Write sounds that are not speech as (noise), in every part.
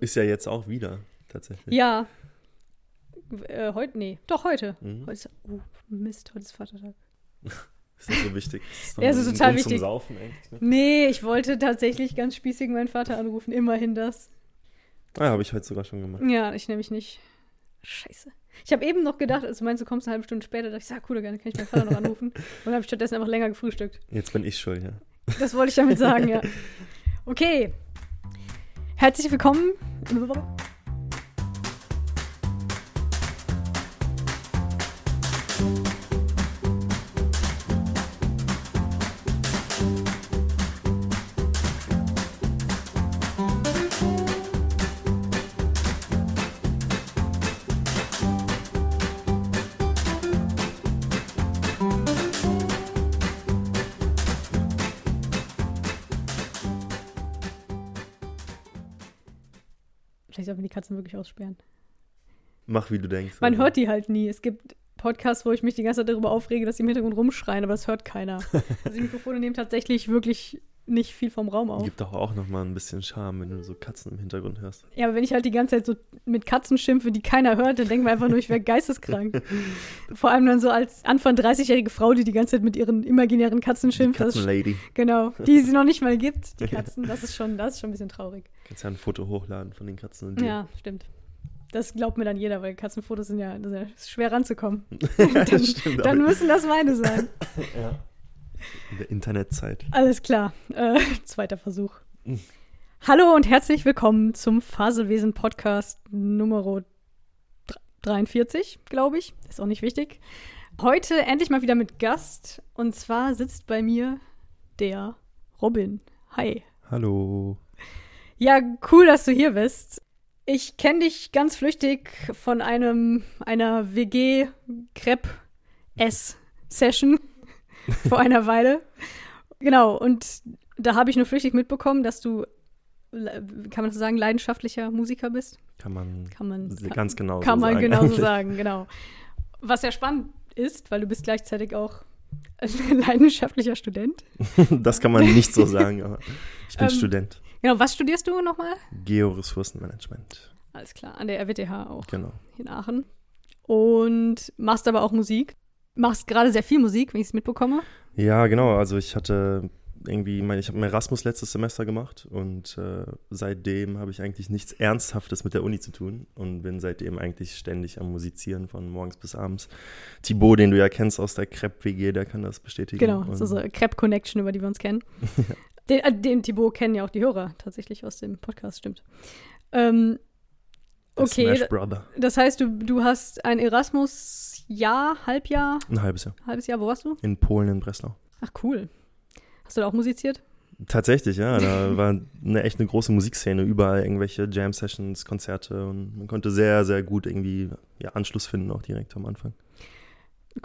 Ist ja jetzt auch wieder, tatsächlich. Ja. Äh, heute, nee, doch heute. Mhm. Heute ist, oh, Mist, heute ist Vatertag. (laughs) Ist das so wichtig? (laughs) Ist Ja, ist total Grund wichtig. Zum Saufen eigentlich, ne? Nee, ich wollte tatsächlich ganz spießig meinen Vater anrufen. Immerhin das. Ah, habe ich heute sogar schon gemacht. Ja, ich nämlich nicht. Scheiße. Ich habe eben noch gedacht, als du meinst, du kommst eine halbe Stunde später, dachte ich, sag, cool, dann kann ich meinen Vater noch anrufen. (laughs) Und dann habe ich stattdessen einfach länger gefrühstückt. Jetzt bin ich schuld, ja. Das wollte ich damit sagen, ja. Okay. Herzlich willkommen. Katzen wirklich aussperren. Mach, wie du denkst. Man Also, hört die halt nie. Es gibt Podcasts, wo ich mich die ganze Zeit darüber aufrege, dass die im Hintergrund rumschreien, aber das hört keiner. (laughs) Also die Mikrofone nehmen tatsächlich wirklich nicht viel vom Raum auf. Gibt doch auch noch mal ein bisschen Charme, wenn du so Katzen im Hintergrund hörst. Ja, aber wenn ich halt die ganze Zeit so mit Katzen schimpfe, die keiner hört, dann denken wir einfach nur, ich wäre (laughs) geisteskrank. Vor allem dann so als Anfang 30-jährige Frau, die die ganze Zeit mit ihren imaginären Katzen Die schimpft. Ist, Katzenlady. genau, die es noch nicht mal (laughs) gibt, die Katzen. Das ist schon, das ist schon ein bisschen traurig. Kannst ja ein Foto hochladen von den Katzen und dir. Ja, stimmt. Das glaubt mir dann jeder, weil Katzenfotos sind ja, ja schwer ranzukommen. (laughs) dann, Stimmt dann müssen das meine sein. ja. In der Internetzeit. Alles klar. Äh, (laughs) zweiter Versuch. Mhm. Hallo und herzlich willkommen zum Faselwesen Podcast Nummer 43, glaube ich. Ist auch nicht wichtig. Heute endlich mal wieder mit Gast. Und zwar sitzt bei mir der Robin. Hi. Hallo. Ja, cool, dass du hier bist. Ich kenne dich ganz flüchtig von einem einer WG Crepe S Session (laughs) vor einer Weile. Genau, und da habe ich nur flüchtig mitbekommen, dass du kann man so sagen leidenschaftlicher Musiker bist. Kann man Kann man ganz genau kann so man sagen. genauso eigentlich. sagen, genau. Was ja spannend ist, weil du bist gleichzeitig auch (laughs) ein leidenschaftlicher Student. (laughs) Das kann man nicht so sagen, aber ich bin Ähm, Student. Genau, was studierst du nochmal? Georessourcenmanagement. Alles klar, an der RWTH auch. Genau. in Aachen. Und machst aber auch Musik. Machst gerade sehr viel Musik, wenn ich es mitbekomme. Ja, genau. Also ich hatte irgendwie, mein, ich habe Erasmus letztes Semester gemacht und äh, seitdem habe ich eigentlich nichts Ernsthaftes mit der Uni zu tun und bin seitdem eigentlich ständig am Musizieren von morgens bis abends. Thibaut, den du ja kennst aus der Crepe-WG, der kann das bestätigen. Genau, Und so so Crepe Connection, über die wir uns kennen. (laughs) den, äh, den Thibaut kennen ja auch die Hörer tatsächlich aus dem Podcast, stimmt. Ähm, okay, Smash Brother. das heißt, du, du hast ein Erasmus-Jahr, Halbjahr, Ein halbes Jahr. halbes Jahr, wo warst du? In Polen, in Breslau. Ach, cool. Hast du da auch musiziert? Tatsächlich, ja. Da (laughs) war eine echt eine große Musikszene. Überall irgendwelche Jam-Sessions, Konzerte und man konnte sehr, sehr gut irgendwie ja, Anschluss finden, auch direkt am Anfang.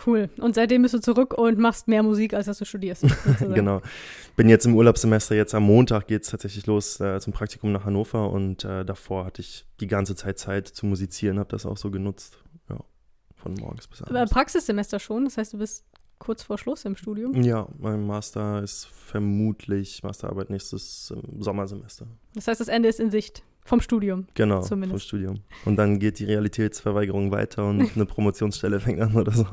Cool. Und seitdem bist du zurück und machst mehr Musik, als dass du studierst. (laughs) Genau. Bin jetzt im Urlaubssemester, jetzt am Montag geht es tatsächlich los äh, zum Praktikum nach Hannover und äh, davor hatte ich die ganze Zeit Zeit zu musizieren, habe das auch so genutzt. Ja, von morgens bis Aber abends. Praxissemester schon, das heißt, du bist kurz vor Schluss im Studium. Ja, mein Master ist vermutlich, Masterarbeit nächstes Sommersemester. Das heißt, das Ende ist in Sicht vom Studium. Genau, vom Zumindest. Studium. Und dann geht die Realitätsverweigerung weiter und (laughs) eine Promotionsstelle fängt an oder so.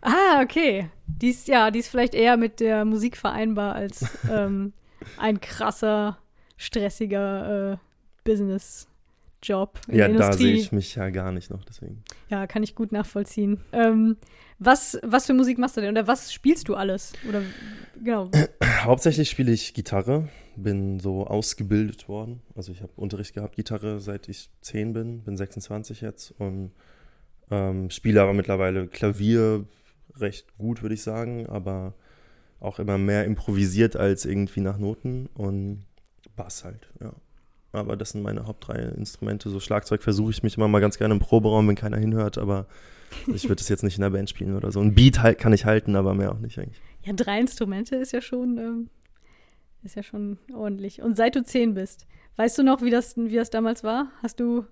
Ah, okay. Die ist, ja, die ist vielleicht eher mit der Musik vereinbar als (laughs) ähm, ein krasser, stressiger äh, Business-Job in Ja, der da sehe ich mich ja gar nicht noch, deswegen. Ja, kann ich gut nachvollziehen. Ähm, was, was für Musik machst du denn? Oder was spielst du alles? Oder genau. (clears throat) Hauptsächlich spiele ich Gitarre, bin so ausgebildet worden. Also ich habe Unterricht gehabt, Gitarre, seit ich 10 bin, bin 26 jetzt und ähm, spiele aber mittlerweile Klavier recht gut, würde ich sagen, aber auch immer mehr improvisiert als irgendwie nach Noten und Bass halt, ja. Aber das sind meine Haupt drei Instrumente. So Schlagzeug versuche ich mich immer mal ganz gerne im Proberaum, wenn keiner hinhört, aber ich würde es jetzt nicht in der Band spielen oder so. Ein Beat halt kann ich halten, aber mehr auch nicht eigentlich. Ja, drei Instrumente ist ja schon, ähm, ist ja schon ordentlich. Und seit du zehn bist, weißt du noch, wie das, wie das damals war? Hast du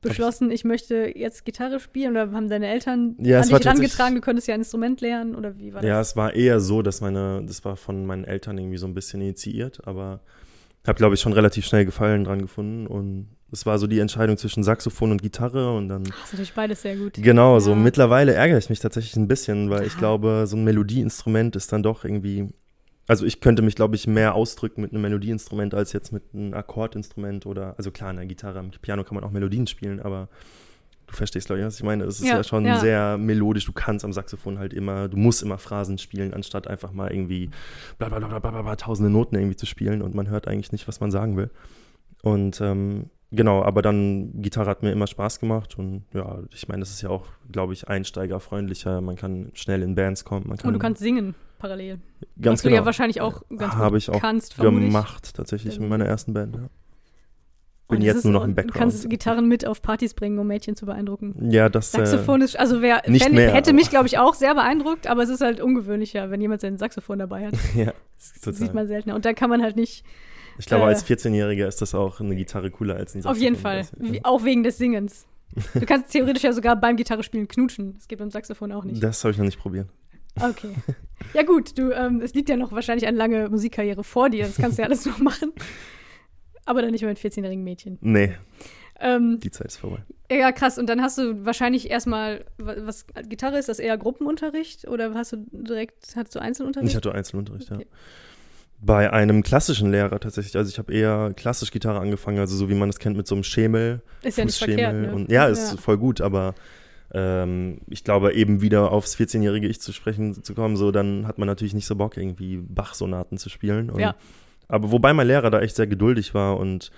beschlossen, ich möchte jetzt Gitarre spielen oder haben deine Eltern Ja, an dich rangetragen, tatsächlich- du könntest ja ein Instrument lernen oder wie war Ja, das? es war eher so, dass meine, das war von meinen Eltern irgendwie so ein bisschen initiiert, aber habe, glaube ich, schon relativ schnell Gefallen dran gefunden und es war so die Entscheidung zwischen Saxophon und Gitarre und dann. Das ist natürlich beides sehr gut. Genau, so Ja. mittlerweile ärgere ich mich tatsächlich ein bisschen, weil ich Ja. glaube, so ein Melodieinstrument ist dann doch irgendwie. Also ich könnte mich, glaube ich, mehr ausdrücken mit einem Melodieinstrument als jetzt mit einem Akkordinstrument oder, also klar, der Gitarre, am Piano kann man auch Melodien spielen, aber du verstehst, glaube ich, was ich meine. Es ist ja, Ja, schon ja. sehr melodisch. Du kannst am Saxophon halt immer, du musst immer Phrasen spielen, anstatt einfach mal irgendwie bla bla bla bla bla, bla tausende Noten irgendwie zu spielen und man hört eigentlich nicht, was man sagen will. Und ähm, genau, aber dann Gitarre hat mir immer Spaß gemacht und ja, ich meine, das ist ja auch, glaube ich, einsteigerfreundlicher. Man kann schnell in Bands kommen. Man kann Und du kannst singen parallel. ganz was du genau ja wahrscheinlich auch ganz habe ich auch kannst, gemacht tatsächlich in meiner ersten Band. Ja. Bin es jetzt nur noch im und Du Background. kannst Gitarren mit auf Partys bringen, um Mädchen zu beaindrucken. Ja, das äh, Saxophon ist, also wer nicht fände- mehr, hätte mich, glaube ich, auch sehr beeindruckt, aber es ist halt ungewöhnlicher, wenn jemand sein Saxophon dabei hat. (laughs) ja, Das Total. sieht man seltener. Und da kann man halt nicht, ich glaube, Äh, als 14-Jähriger ist das auch eine Gitarre cooler als ein Saxophon. auf jeden Fall, wie, auch wegen des Singens. (laughs) Du kannst theoretisch ja sogar beim Gitarrespielen knutschen. Das geht beim Saxophon auch nicht. Das habe ich noch nicht probiert. Okay. Ja gut, du, ähm, es liegt ja noch wahrscheinlich eine lange Musikkarriere vor dir. Das kannst du ja alles noch machen. Aber dann nicht mehr mit 14-jährigen Mädchen. Nee, Ähm, die Zeit ist vorbei. ja, krass. Und dann hast du wahrscheinlich erstmal, wa- was Gitarre ist das eher Gruppenunterricht oder hast du direkt, hast du Einzelunterricht? Ich hatte Einzelunterricht, Okay. ja. Bei einem klassischen Lehrer tatsächlich. Also ich habe eher klassisch Gitarre angefangen, also so wie man das kennt mit so einem Schemel, ist ja nicht verkehrt, ne? und, ja, ist voll gut, aber ähm, ich glaube, eben wieder aufs 14-jährige Ich zu sprechen zu kommen, so dann hat man natürlich nicht so Bock, irgendwie Bach-Sonaten zu spielen. Und, Ja. Aber wobei mein Lehrer da echt sehr geduldig war und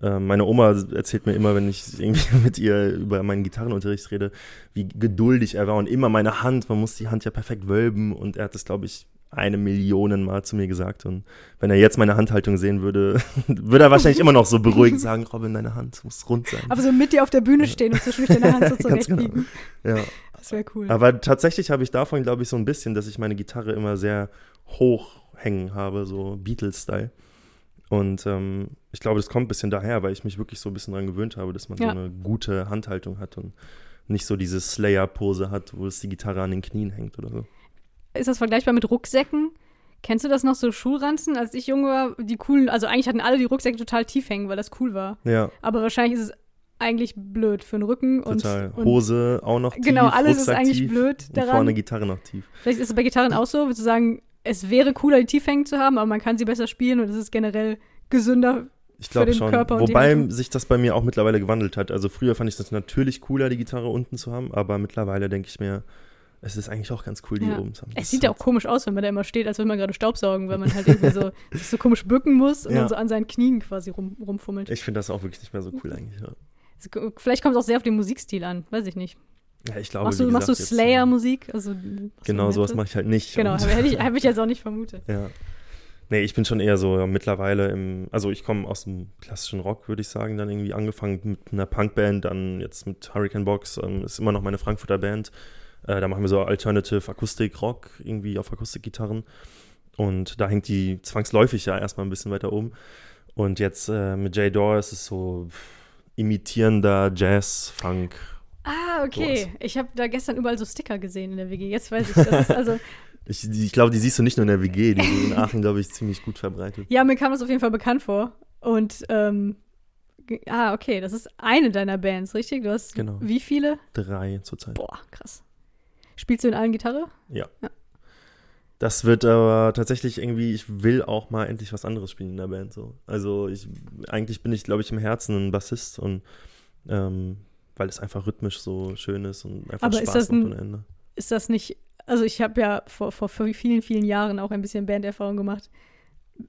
äh, meine Oma erzählt mir immer, wenn ich irgendwie (laughs) mit ihr über meinen Gitarrenunterricht rede, wie geduldig er war und immer meine Hand, man muss die Hand ja perfekt wölben und er hat das, glaube ich, eine Million Mal zu mir gesagt und wenn er jetzt meine Handhaltung sehen würde, (laughs) würde er wahrscheinlich immer noch so beruhigend (laughs) sagen, Robin, deine Hand muss rund sein. Aber so mit dir auf der Bühne stehen und zwischendurch deine Hand so (laughs) Ganz genau. zurechtbiegen. Ja. Das wäre cool. Aber tatsächlich habe ich davon, glaube ich, so ein bisschen, dass ich meine Gitarre immer sehr hoch hängen habe, so Beatles-Style. Und ähm, ich glaube, das kommt ein bisschen daher, weil ich mich wirklich so ein bisschen daran gewöhnt habe, dass man Ja. so eine gute Handhaltung hat und nicht so diese Slayer-Pose hat, wo es die Gitarre an den Knien hängt oder so. Ist das vergleichbar mit Rucksäcken? Kennst du das noch, so Schulranzen? Als ich jung war, die coolen, also eigentlich hatten alle die Rucksäcke total tief hängen, weil das cool war. Ja, Aber wahrscheinlich ist es eigentlich blöd für den Rücken und, total. und Hose auch noch tief, Genau, alles ist Rucksack eigentlich tief blöd und daran. vorne Gitarre noch tief. Vielleicht ist es bei Gitarren auch so, du sagen, es wäre cooler, die tief hängen zu haben, aber man kann sie besser spielen und es ist generell gesünder. Ich für glaube den schon. Körper und Wobei sich das bei mir auch mittlerweile gewandelt hat. Also früher fand ich das natürlich cooler, die Gitarre unten zu haben, aber mittlerweile denke ich mir, es ist eigentlich auch ganz cool, die Ja. oben zu haben. Es sieht ja auch komisch aus, wenn man da immer steht, als würde man gerade Staubsaugen, weil man halt irgendwie so, (laughs) sich so komisch bücken muss und Ja. dann so an seinen Knien quasi rum, rumfummelt. Ich finde das auch wirklich nicht mehr so cool eigentlich. Ja, Vielleicht kommt es auch sehr auf den Musikstil an, weiß ich nicht. ja ich glaube, Machst du, machst du jetzt, Slayer-Musik? Also, Genau, sowas mache ich halt nicht. Genau, hätte ich, hab ich jetzt (laughs) auch nicht vermutet. ja. Nee, ich bin schon eher so ja, mittlerweile im, also ich komme aus dem klassischen Rock, würde ich sagen, dann irgendwie angefangen mit einer Punkband, dann jetzt mit Hurricane Box, ähm, ist immer noch meine Frankfurter Band. Äh, da machen wir so Alternative Akustik Rock, irgendwie auf Akustikgitarren. Und da hängt die zwangsläufig ja erstmal ein bisschen weiter oben. Und jetzt äh, mit Jay Dore ist es so imitierender Jazz, Funk. Ah, okay. Sowas. Ich habe da gestern überall so Sticker gesehen in der WG. Jetzt weiß ich, das ist also, (laughs) Ich, ich glaube, die siehst du nicht nur in der WG, die sind in Aachen, glaube ich, ziemlich gut verbreitet. ja, mir kam das auf jeden Fall bekannt vor. Und, ähm, ah, okay, das ist eine deiner Bands, richtig? Du hast Genau. wie viele? Drei zurzeit. Boah, krass. Spielst du in allen Gitarre? Ja. Ja. Das wird aber tatsächlich irgendwie, ich will auch mal endlich was anderes spielen in der Band. So. Also ich, eigentlich bin ich, glaube ich, im Herzen ein Bassist und ähm, weil es einfach rhythmisch so schön ist und einfach Aber ist Spaß das macht ohne Ende. Ist das nicht, also ich habe ja vor, vor vielen, vielen Jahren auch ein bisschen Banderfahrung gemacht.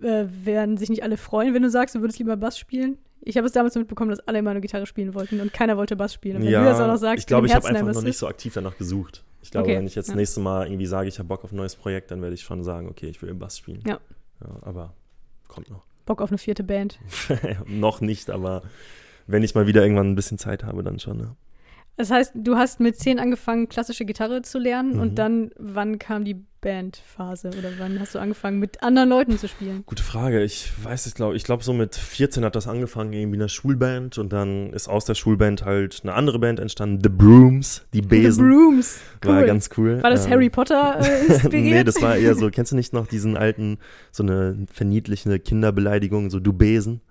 Äh, werden sich nicht alle freuen, wenn du sagst, du würdest lieber Bass spielen? Ich habe es damals mitbekommen, dass alle immer nur Gitarre spielen wollten und keiner wollte Bass spielen. Und wenn du das auch noch sagst, ich glaube, ich habe einfach ein noch nicht so aktiv danach gesucht. Ich glaube, Okay, wenn ich jetzt ja. nächste Mal irgendwie sage, ich habe Bock auf ein neues Projekt, dann werde ich schon sagen, okay, ich will im Bass spielen. Ja. ja aber kommt noch. Bock auf eine vierte Band. (laughs) noch nicht, aber wenn ich mal wieder irgendwann ein bisschen Zeit habe, dann schon. Ja. Das heißt, du hast mit zehn angefangen, klassische Gitarre zu lernen Mhm. und dann, wann kam die Bandphase oder wann hast du angefangen, mit anderen Leuten zu spielen? Gute Frage. Ich weiß es, glaube ich. Glaube, so mit 14 hat das angefangen, irgendwie in einer Schulband. Und dann ist aus der Schulband halt eine andere Band entstanden, The Brooms, die Besen. The Brooms. Cool. War ganz cool. War das Ähm, Harry Potter äh, (laughs) inspiriert? nee, das war eher so, kennst du nicht noch diesen alten, so eine verniedlichende Kinderbeleidigung, so du Besen?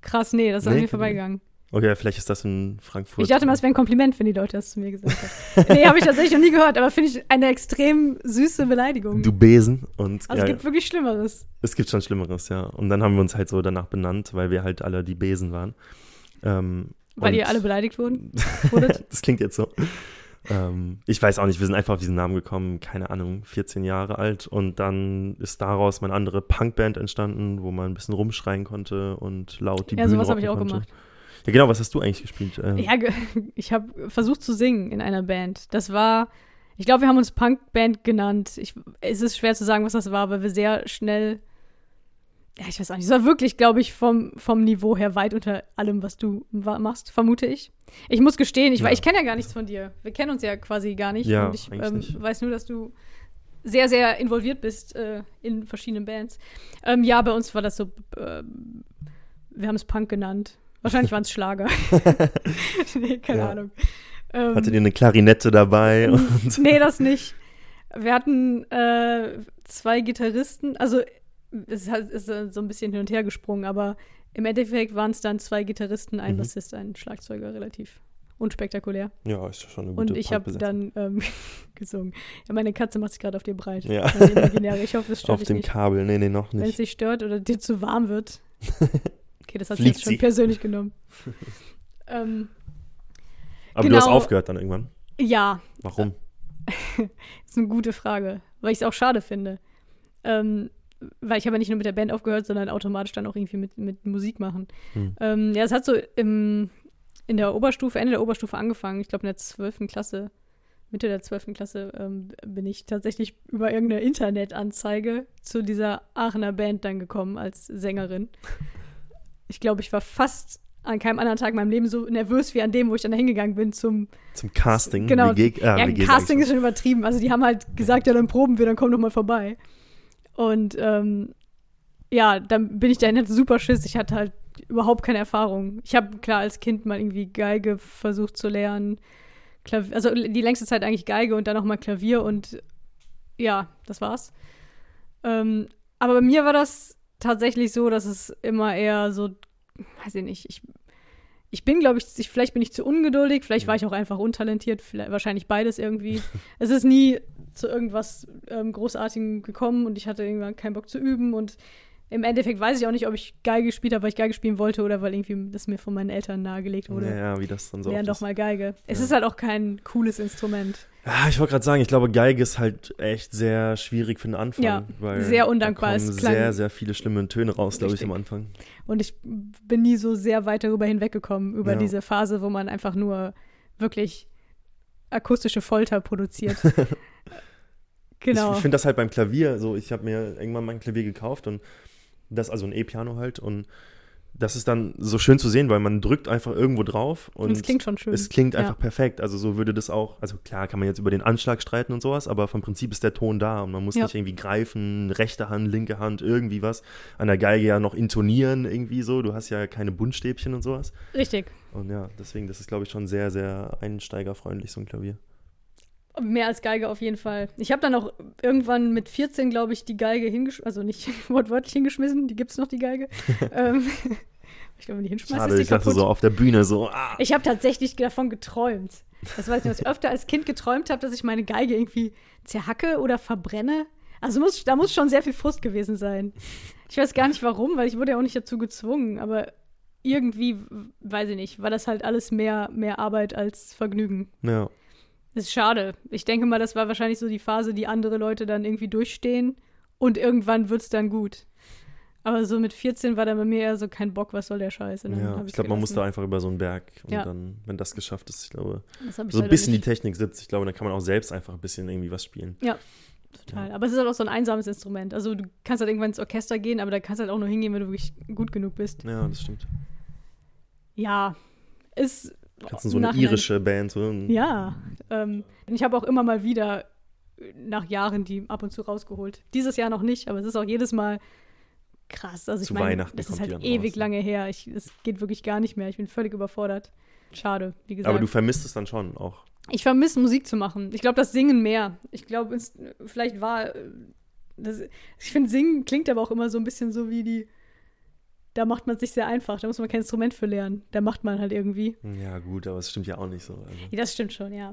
Krass, nee, das ist an Nee, mir vorbeigegangen. Okay, vielleicht ist das in Frankfurt. Ich dachte mal, es wäre ein Kompliment, wenn die Leute das zu mir gesagt haben. nee, habe ich tatsächlich noch nie gehört, aber finde ich eine extrem süße Beleidigung. Du Besen. Und also ja, es gibt wirklich Schlimmeres. es gibt schon Schlimmeres, ja. Und dann haben wir uns halt so danach benannt, weil wir halt alle die Besen waren. Ähm, Weil ihr alle beleidigt wurden? (laughs) das klingt jetzt so. Ähm, ich weiß auch nicht, wir sind einfach auf diesen Namen gekommen, keine Ahnung, 14 Jahre alt. Und dann ist daraus meine andere Punkband entstanden, wo man ein bisschen rumschreien konnte und laut die ja, Bühne sowas habe ich auch konnte. gemacht. Ja, genau, was hast du eigentlich gespielt? Ähm, Ja, (laughs) ich habe versucht zu singen in einer Band. Das war, ich glaube, wir haben uns Punkband genannt. Ich, es ist schwer zu sagen, was das war, weil wir sehr schnell, ja, ich weiß auch nicht, es war wirklich, glaube ich, vom, vom Niveau her weit unter allem, was du machst, vermute ich. Ich muss gestehen, ich, Ja. ich kenne ja gar nichts von dir. Wir kennen uns ja quasi gar nicht. Ja, und ich ähm, nicht. weiß nur, dass du sehr, sehr involviert bist äh, in verschiedenen Bands. Ähm, ja, bei uns war das so, ähm, wir haben es Punk genannt. Wahrscheinlich waren es Schlager. (laughs) nee, keine Ja. Ahnung. Ähm, Hattet ihr eine Klarinette dabei? Und nee, das nicht. Wir hatten äh, zwei Gitarristen, also es ist so ein bisschen hin und her gesprungen, aber im Endeffekt waren es dann zwei Gitarristen, ein Mhm. Bassist, ein Schlagzeuger, relativ unspektakulär. ja, ist schon eine gute Und ich habe dann ähm, (laughs) gesungen. Ja, meine Katze macht sich gerade auf dir breit. Ja. Ich hoffe, es stört Auf dem nicht. Kabel. Nee, nee, noch Wenn es nicht. dich stört oder dir zu warm wird. (laughs) Okay, das hat sie Fliegt jetzt schon sie. persönlich genommen. (laughs) ähm, Aber du hast genau. aufgehört dann irgendwann. ja, Warum? Das (laughs) ist eine gute Frage, weil ich es auch schade finde. Ähm, weil ich habe ja nicht nur mit der Band aufgehört, sondern automatisch dann auch irgendwie mit, mit Musik machen. Hm. Ähm, ja, es hat so im, in der Oberstufe, Ende der Oberstufe angefangen. Ich glaube in der 12. Klasse, Mitte der 12. Klasse ähm, bin ich tatsächlich über irgendeine Internetanzeige zu dieser Aachener Band dann gekommen als Sängerin. Ich glaube, ich war fast an keinem anderen Tag in meinem Leben so nervös wie an dem, wo ich dann da hingegangen bin zum Zum Casting? Genau. WG, äh, ja, WG Casting ist schon übertrieben. Also die haben halt gesagt, ja, dann proben wir, dann komm doch mal vorbei. Und ähm, ja, dann bin ich dahin, hatte super Schiss. Ich hatte halt überhaupt keine Erfahrung. Ich habe klar als Kind mal irgendwie Geige versucht zu lernen. Klavier, also die längste Zeit eigentlich Geige und dann auch mal Klavier und ja, das war's. Ähm, aber bei mir war das tatsächlich so, dass es immer eher so, weiß ich nicht, ich, ich bin, glaube ich, ich, vielleicht bin ich zu ungeduldig, vielleicht war ich auch einfach untalentiert, vielleicht, wahrscheinlich beides irgendwie. (laughs) es ist nie zu irgendwas ähm, Großartigem gekommen und ich hatte irgendwann keinen Bock zu üben und im Endeffekt weiß ich auch nicht, ob ich Geige gespielt habe, weil ich Geige spielen wollte oder weil irgendwie das mir von meinen Eltern nahegelegt wurde. Ja, ja, wie das dann so Lern doch mal Geige. Es Ja. ist halt auch kein cooles Instrument. Ja, ich wollte gerade sagen, ich glaube, Geige ist halt echt sehr schwierig für den Anfang. Ja, weil sehr undankbar. Da Es kommen klang- sehr, sehr viele schlimme Töne raus, glaube ich, am Anfang. Und ich bin nie so sehr weit darüber hinweggekommen, über Ja. diese Phase, wo man einfach nur wirklich akustische Folter produziert. (laughs) genau. Ich, finde das halt beim Klavier so, ich habe mir irgendwann mal ein Klavier gekauft und das, also ein E-Piano halt und das ist dann so schön zu sehen, weil man drückt einfach irgendwo drauf und, und es klingt schon schön. es klingt Ja. einfach perfekt. Also so würde das auch, also klar kann man jetzt über den Anschlag streiten und sowas, aber vom Prinzip ist der Ton da und man muss Ja. nicht irgendwie greifen, rechte Hand, linke Hand, irgendwie was. An der Geige ja noch intonieren irgendwie so, du hast ja keine Buntstäbchen und sowas. Richtig. Und ja, deswegen, das ist glaube ich schon sehr, sehr einsteigerfreundlich, so ein Klavier. Mehr als Geige auf jeden Fall. Ich habe dann auch irgendwann mit 14, glaube ich, die Geige hingeschmissen, also nicht (laughs) wortwörtlich hingeschmissen, die gibt es noch, die Geige. (laughs) ähm, (laughs) ich glaube, wenn die hinschmeißt, Schade, ist die ich dachte kaputt. so auf der Bühne so, ah. Ich habe tatsächlich davon geträumt. Das weiß ich nicht, was ich öfter als Kind geträumt habe, dass ich meine Geige irgendwie zerhacke oder verbrenne. Also muss, da muss schon sehr viel Frust gewesen sein. Ich weiß gar nicht warum, weil ich wurde ja auch nicht dazu gezwungen, aber irgendwie, weiß ich nicht, war das halt alles mehr, mehr Arbeit als Vergnügen. Ja. Das ist schade. Ich denke mal, das war wahrscheinlich so die Phase, die andere Leute dann irgendwie durchstehen und irgendwann wird es dann gut. Aber so mit 14 war dann bei mir eher so kein Bock, was soll der Scheiß? Ja, ich glaube, man muss da einfach über so einen Berg und Ja. dann, wenn das geschafft ist, ich glaube, ich so ein bisschen nicht. die Technik sitzt, ich glaube, dann kann man auch selbst einfach ein bisschen irgendwie was spielen. Total. Aber es ist halt auch so ein einsames Instrument. Also du kannst halt irgendwann ins Orchester gehen, aber da kannst halt auch nur hingehen, wenn du wirklich gut genug bist. Ja, das stimmt. Ja, ist Kannst du so eine Nachhinein- irische Band so. Ja. Ähm, ich habe auch immer mal wieder nach Jahren die ab und zu rausgeholt. Dieses Jahr noch nicht, aber es ist auch jedes Mal krass. Also ich Zu meine, Weihnachten das ist halt ewig raus. lange her. Es geht wirklich gar nicht mehr. Ich bin völlig überfordert. Schade, wie gesagt. Aber du vermisst es dann schon auch. Ich vermisse Musik zu machen. Ich glaube, das Singen mehr. Ich glaube, vielleicht war. äh, Das, ich finde, Singen klingt aber auch immer so ein bisschen so wie die. Da macht man es sich sehr einfach. Da muss man kein Instrument für lernen. Da macht man halt irgendwie. Ja, gut, aber es stimmt ja auch nicht so. Also. Ja, das stimmt schon, ja.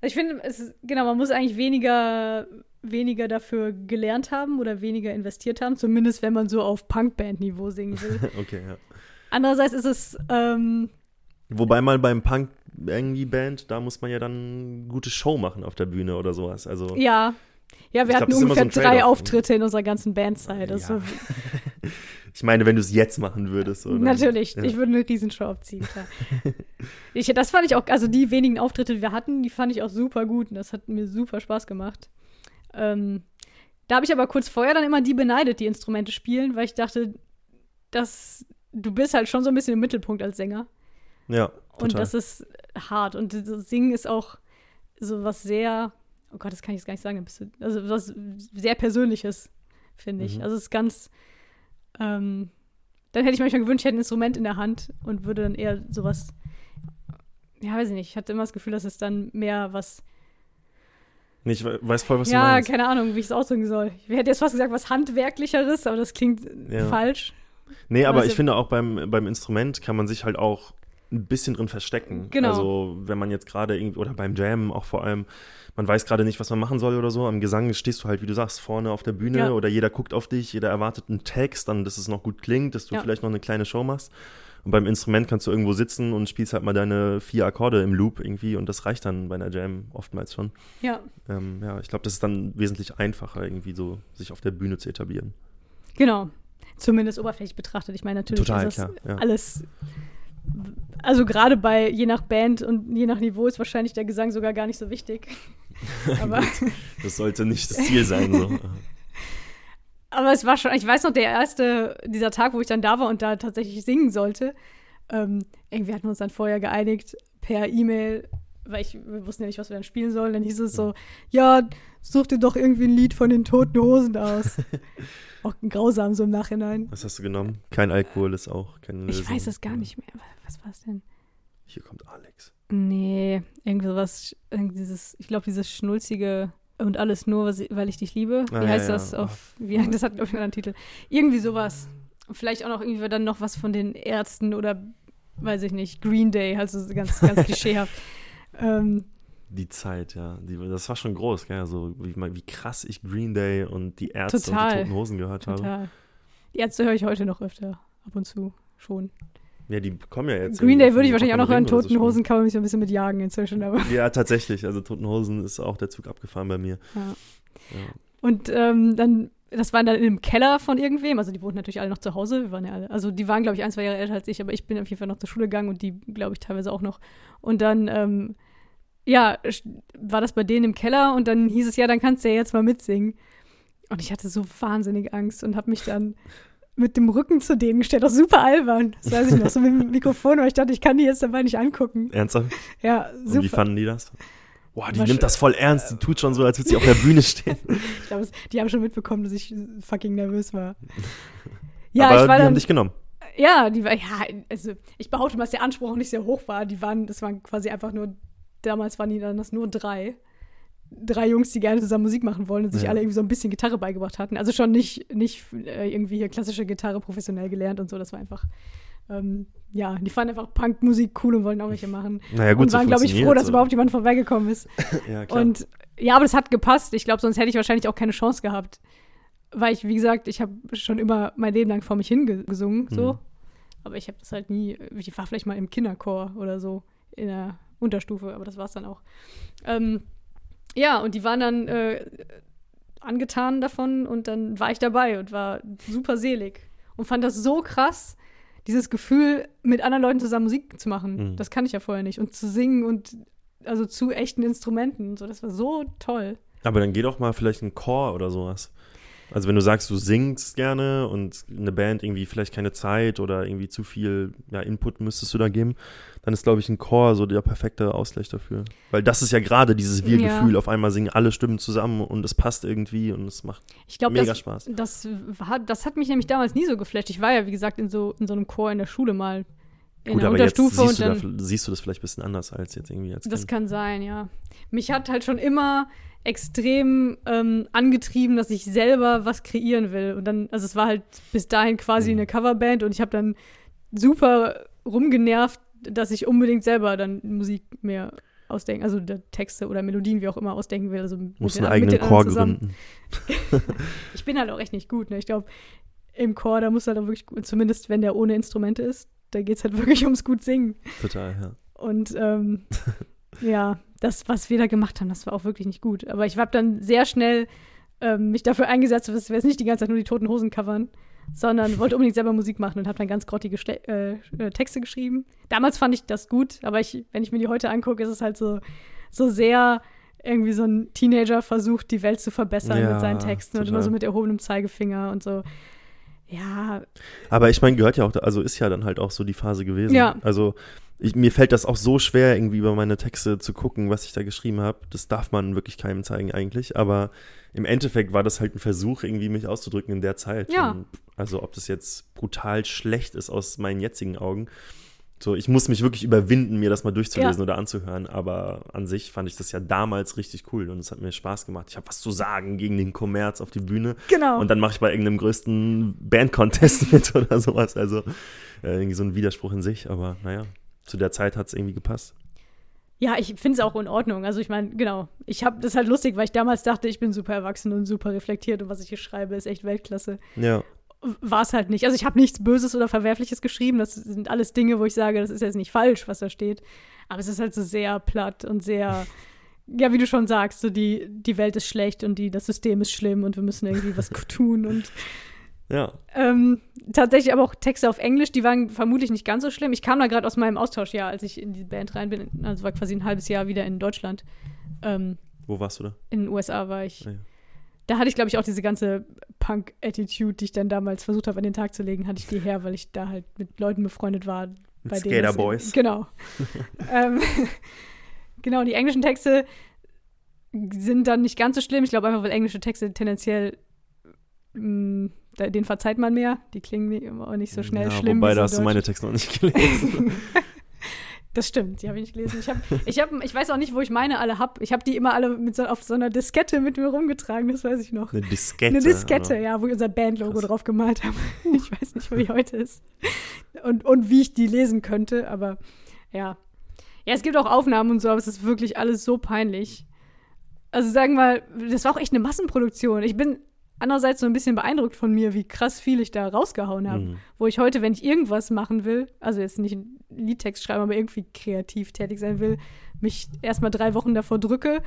Also ich finde, es ist- genau, man muss eigentlich weniger, weniger dafür gelernt haben oder weniger investiert haben. Zumindest, wenn man so auf Punkband-Niveau singen will. (laughs) Okay, ja. Andererseits ist es. Ähm, Wobei mal beim Punk irgendwie Band, da muss man ja dann gute Show machen auf der Bühne oder sowas. Also ja. Ja, wir Ich glaub, hatten so ungefähr ein drei Trade-off. Auftritte in unserer ganzen Bandzeit. Das Ja. war (laughs) ich meine, wenn du es jetzt machen würdest. So, dann- Natürlich, ja. ich würde eine Riesenshow abziehen, (laughs) ich, das fand ich auch, also die wenigen Auftritte, die wir hatten, die fand ich auch super gut und das hat mir super Spaß gemacht. Ähm, da habe ich aber kurz vorher dann immer die beneidet, die Instrumente spielen, weil ich dachte, dass du bist halt schon so ein bisschen im Mittelpunkt als Sänger Ja, und total. das ist hart und das Singen ist auch so was sehr, oh Gott, das kann ich jetzt gar nicht sagen, du, also was sehr Persönliches, finde ich. Mhm. Also es ist ganz, ähm, dann hätte ich manchmal gewünscht, ich hätte ein Instrument in der Hand und würde dann eher sowas, ja, weiß ich nicht, ich hatte immer das Gefühl, dass es dann mehr was, Nee, ich we- weiß voll, was du ja, meinst. keine Ahnung, wie ich es ausdrücken soll. Ich hätte jetzt fast gesagt, was Handwerklicheres, aber das klingt Ja. falsch. Nee, aber Also- ich finde auch beim, beim Instrument kann man sich halt auch ein bisschen drin verstecken. Genau. Also wenn man jetzt gerade irgendwie, oder beim Jammen auch vor allem, man weiß gerade nicht, was man machen soll oder so. Am Gesang stehst du halt, wie du sagst, vorne auf der Bühne Ja. oder jeder guckt auf dich, jeder erwartet einen Text, dann, dass es noch gut klingt, dass du Ja. vielleicht noch eine kleine Show machst. Und beim Instrument kannst du irgendwo sitzen und spielst halt mal deine vier Akkorde im Loop irgendwie und das reicht dann bei einer Jam oftmals schon. Ja, Ähm, ja, ich glaube, das ist dann wesentlich einfacher, irgendwie so sich auf der Bühne zu etablieren. genau. Zumindest oberflächlich betrachtet. Ich meine, natürlich Total, ist das klar, ja. alles. Also gerade bei je nach Band und je nach Niveau ist wahrscheinlich der Gesang sogar gar nicht so wichtig. (laughs) Aber, Das sollte nicht das Ziel sein. So. (laughs) aber es war schon, ich weiß noch, der erste, dieser Tag, wo ich dann da war und da tatsächlich singen sollte, ähm, irgendwie hatten wir uns dann vorher geeinigt per E-Mail, weil ich, wir wussten ja nicht, was wir dann spielen sollen. Dann hieß es so, ja, such dir doch irgendwie ein Lied von den Toten Hosen aus. (laughs) Auch grausam so im Nachhinein. Was hast du genommen? Kein Alkohol ist auch keine Ich Lösung. weiß es gar nicht mehr. Was war es denn? Hier kommt Alex. Nee, irgendwie sowas, irgendwie dieses, ich glaube, dieses schnulzige und alles nur, ich- weil ich dich liebe. Wie Ah, ja, heißt ja. das auf, wie, das hat, glaube ich, einen anderen Titel. Irgendwie sowas. Vielleicht auch noch irgendwie dann noch was von den Ärzten oder, weiß ich nicht, Green Day, also so ganz, ganz (laughs) klischeehaft. Ähm, Die Zeit, ja. Die, das war schon groß, gell? Also, wie, wie krass ich Green Day und die Ärzte und Total. die Toten Hosen gehört habe. total. Die Ärzte höre ich heute noch öfter, ab und zu schon. Ja, die kommen ja jetzt. Green Day würde ich wahrscheinlich auch noch hören. So Toten Hosen kann man mich so ein bisschen mit jagen inzwischen, aber. Ja, tatsächlich. Also, Toten Hosen ist auch der Zug abgefahren bei mir. Ja. Ja. Und ähm, dann, das war dann im Keller von irgendwem. Also die wohnten natürlich alle noch zu Hause. Wir waren ja alle, also die waren, glaube ich, ein, zwei Jahre älter als ich, aber ich bin auf jeden Fall noch zur Schule gegangen und die, glaube ich, teilweise auch noch. Und dann, ähm, ja, war das bei denen im Keller und dann hieß es, ja, dann kannst du ja jetzt mal mitsingen. Und ich hatte so wahnsinnig Angst und habe mich dann mit dem Rücken zu denen gestellt. Auch super albern. Das weiß ich noch, so mit dem (laughs) Mikrofon, weil ich dachte, ich kann die jetzt dabei nicht angucken. Ernsthaft? Ja, Und wie super. fanden die das? Boah, die nimmt das voll ernst. Die tut schon so, als würde sie auf der Bühne stehen. (laughs) Ich glaube, die haben schon mitbekommen, dass ich fucking nervös war. (laughs) Ja, Aber ich war die dann, haben dich genommen. ja, die war, ja, also ich behaupte mal, dass der Anspruch auch nicht sehr hoch war. Die waren, das waren quasi einfach nur, damals waren die dann das nur drei. Drei Jungs, die gerne zusammen Musik machen wollen und sich Ja. alle irgendwie so ein bisschen Gitarre beigebracht hatten. Also schon nicht, nicht äh, irgendwie hier klassische Gitarre professionell gelernt und so. Das war einfach, ähm, ja, die fanden einfach Punkmusik cool und wollten auch welche machen. (laughs) Naja, gut, und waren, glaube ich, froh, dass überhaupt jemand vorbeigekommen ist. (laughs) Ja, klar. Und ja, aber das hat gepasst. Ich glaube, sonst hätte ich wahrscheinlich auch keine Chance gehabt. Weil ich, wie gesagt, ich habe schon immer mein Leben lang vor mich hingesungen, so. Mhm. Aber ich habe das halt nie, ich war vielleicht mal im Kinderchor oder so in der Unterstufe, aber das war es dann auch. Ähm, ja, und die waren dann äh, angetan davon und dann war ich dabei und war super selig und fand das so krass, dieses Gefühl, mit anderen Leuten zusammen Musik zu machen. Mhm. Das kann ich ja vorher nicht. Und zu singen und also zu echten Instrumenten und so, das war so toll. Aber dann geh doch mal vielleicht ein Chor oder sowas. Also wenn du sagst, du singst gerne und eine Band irgendwie vielleicht keine Zeit oder irgendwie zu viel ja, Input müsstest du da geben, dann ist, glaube ich, ein Chor so der perfekte Ausgleich dafür. Weil das ist ja gerade dieses Wir-Gefühl, Ja. auf einmal singen alle Stimmen zusammen und es passt irgendwie und es macht Ich glaube, mega das, Spaß. das, war, das hat mich nämlich damals nie so geflasht. Ich war ja, wie gesagt, in so, in so einem Chor in der Schule mal in Gut, der aber jetzt Unterstufe siehst du, und dann. da, siehst du das vielleicht ein bisschen anders als jetzt irgendwie als Das Kind. kann sein, ja. Mich hat halt schon immer extrem ähm, angetrieben, dass ich selber was kreieren will. Und dann, also es war halt bis dahin quasi Mhm. eine Coverband und ich habe dann super rumgenervt, dass ich unbedingt selber dann Musik mehr ausdenken, also der Texte oder Melodien, wie auch immer, ausdenken will. Also den- einen eigenen Chor zusammen. gründen. (laughs) Ich bin halt auch echt nicht gut, ne? Ich glaube, im Chor, da muss halt auch wirklich zumindest wenn der ohne Instrumente ist, da geht es halt (laughs) wirklich ums gut singen. Total, ja. Und ähm, (laughs) ja, das, was wir da gemacht haben, das war auch wirklich nicht gut. Aber ich habe dann sehr schnell ähm, mich dafür eingesetzt, dass wir jetzt nicht die ganze Zeit nur die toten Hosen covern, sondern wollte unbedingt selber Musik machen und habe dann ganz grottige Schle äh, äh, Texte geschrieben. Damals fand ich das gut, aber ich, wenn ich mir die heute angucke, ist es halt so, so sehr irgendwie so ein Teenager versucht, die Welt zu verbessern Ja, mit seinen Texten und total. immer so mit erhobenem Zeigefinger und so. Ja, Aber ich meine, gehört ja auch, also ist ja dann halt auch so die Phase gewesen. Ja. Also ich, mir fällt das auch so schwer, irgendwie über meine Texte zu gucken, was ich da geschrieben habe. Das darf man wirklich keinem zeigen eigentlich. Aber im Endeffekt war das halt ein Versuch, irgendwie mich auszudrücken in der Zeit. Ja. Und also ob das jetzt brutal schlecht ist aus meinen jetzigen Augen. So, ich muss mich wirklich überwinden, mir das mal durchzulesen Ja. oder anzuhören. Aber an sich fand ich das ja damals richtig cool und es hat mir Spaß gemacht. Ich habe was zu sagen gegen den Kommerz auf die Bühne. genau. Und dann mache ich bei irgendeinem größten Band-Contest (laughs) mit oder sowas. Also äh, irgendwie so ein Widerspruch in sich. Aber naja, zu der Zeit hat es irgendwie gepasst. Ja, ich finde es auch in Ordnung. Also ich meine, genau. Ich habe das ist halt lustig, weil ich damals dachte, ich bin super erwachsen und super reflektiert und was ich hier schreibe, ist echt Weltklasse. Ja, War es halt nicht. Also ich habe nichts Böses oder Verwerfliches geschrieben. Das sind alles Dinge, wo ich sage, das ist jetzt nicht falsch, was da steht. Aber es ist halt so sehr platt und sehr, (laughs) ja, wie du schon sagst, so die, die Welt ist schlecht und die, das System ist schlimm und wir müssen irgendwie was (laughs) tun und ja. ähm, tatsächlich aber auch Texte auf Englisch, die waren vermutlich nicht ganz so schlimm. Ich kam da gerade aus meinem Austauschjahr, als ich in die Band rein bin. Also war quasi ein halbes Jahr wieder in Deutschland. Ähm, Wo warst du da? in den USA war ich. Ah, ja. Da hatte ich, glaube ich, auch diese ganze Punk-Attitude, die ich dann damals versucht habe, an den Tag zu legen, hatte ich die her, weil ich da halt mit Leuten befreundet war. Bei Skater das- Boys. Genau. (laughs) ähm, genau, die englischen Texte sind dann nicht ganz so schlimm. Ich glaube einfach, weil englische Texte tendenziell mh, da- den verzeiht man mehr. Die klingen nicht, auch nicht so schnell ja, schlimm. Wobei, da hast du meine Texte noch nicht gelesen. (laughs) Das stimmt, die habe ich nicht gelesen. Ich, hab, ich, hab, ich weiß auch nicht, wo ich meine alle habe. Ich habe die immer alle mit so, auf so einer Diskette mit mir rumgetragen, das weiß ich noch. Eine Diskette. Eine Diskette, also. ja, wo wir unser Bandlogo drauf gemalt haben. (laughs) Ich weiß nicht, wo die heute ist. Und, und wie ich die lesen könnte, aber ja. Ja, es gibt auch Aufnahmen und so, aber es ist wirklich alles so peinlich. Also sagen wir mal, das war auch echt eine Massenproduktion. Ich bin andererseits so ein bisschen beeindruckt von mir, wie krass viel ich da rausgehauen habe. Mhm. Wo ich heute, wenn ich irgendwas machen will, also jetzt nicht einen Liedtext schreiben, aber irgendwie kreativ tätig sein will, mich erstmal drei Wochen davor drücke,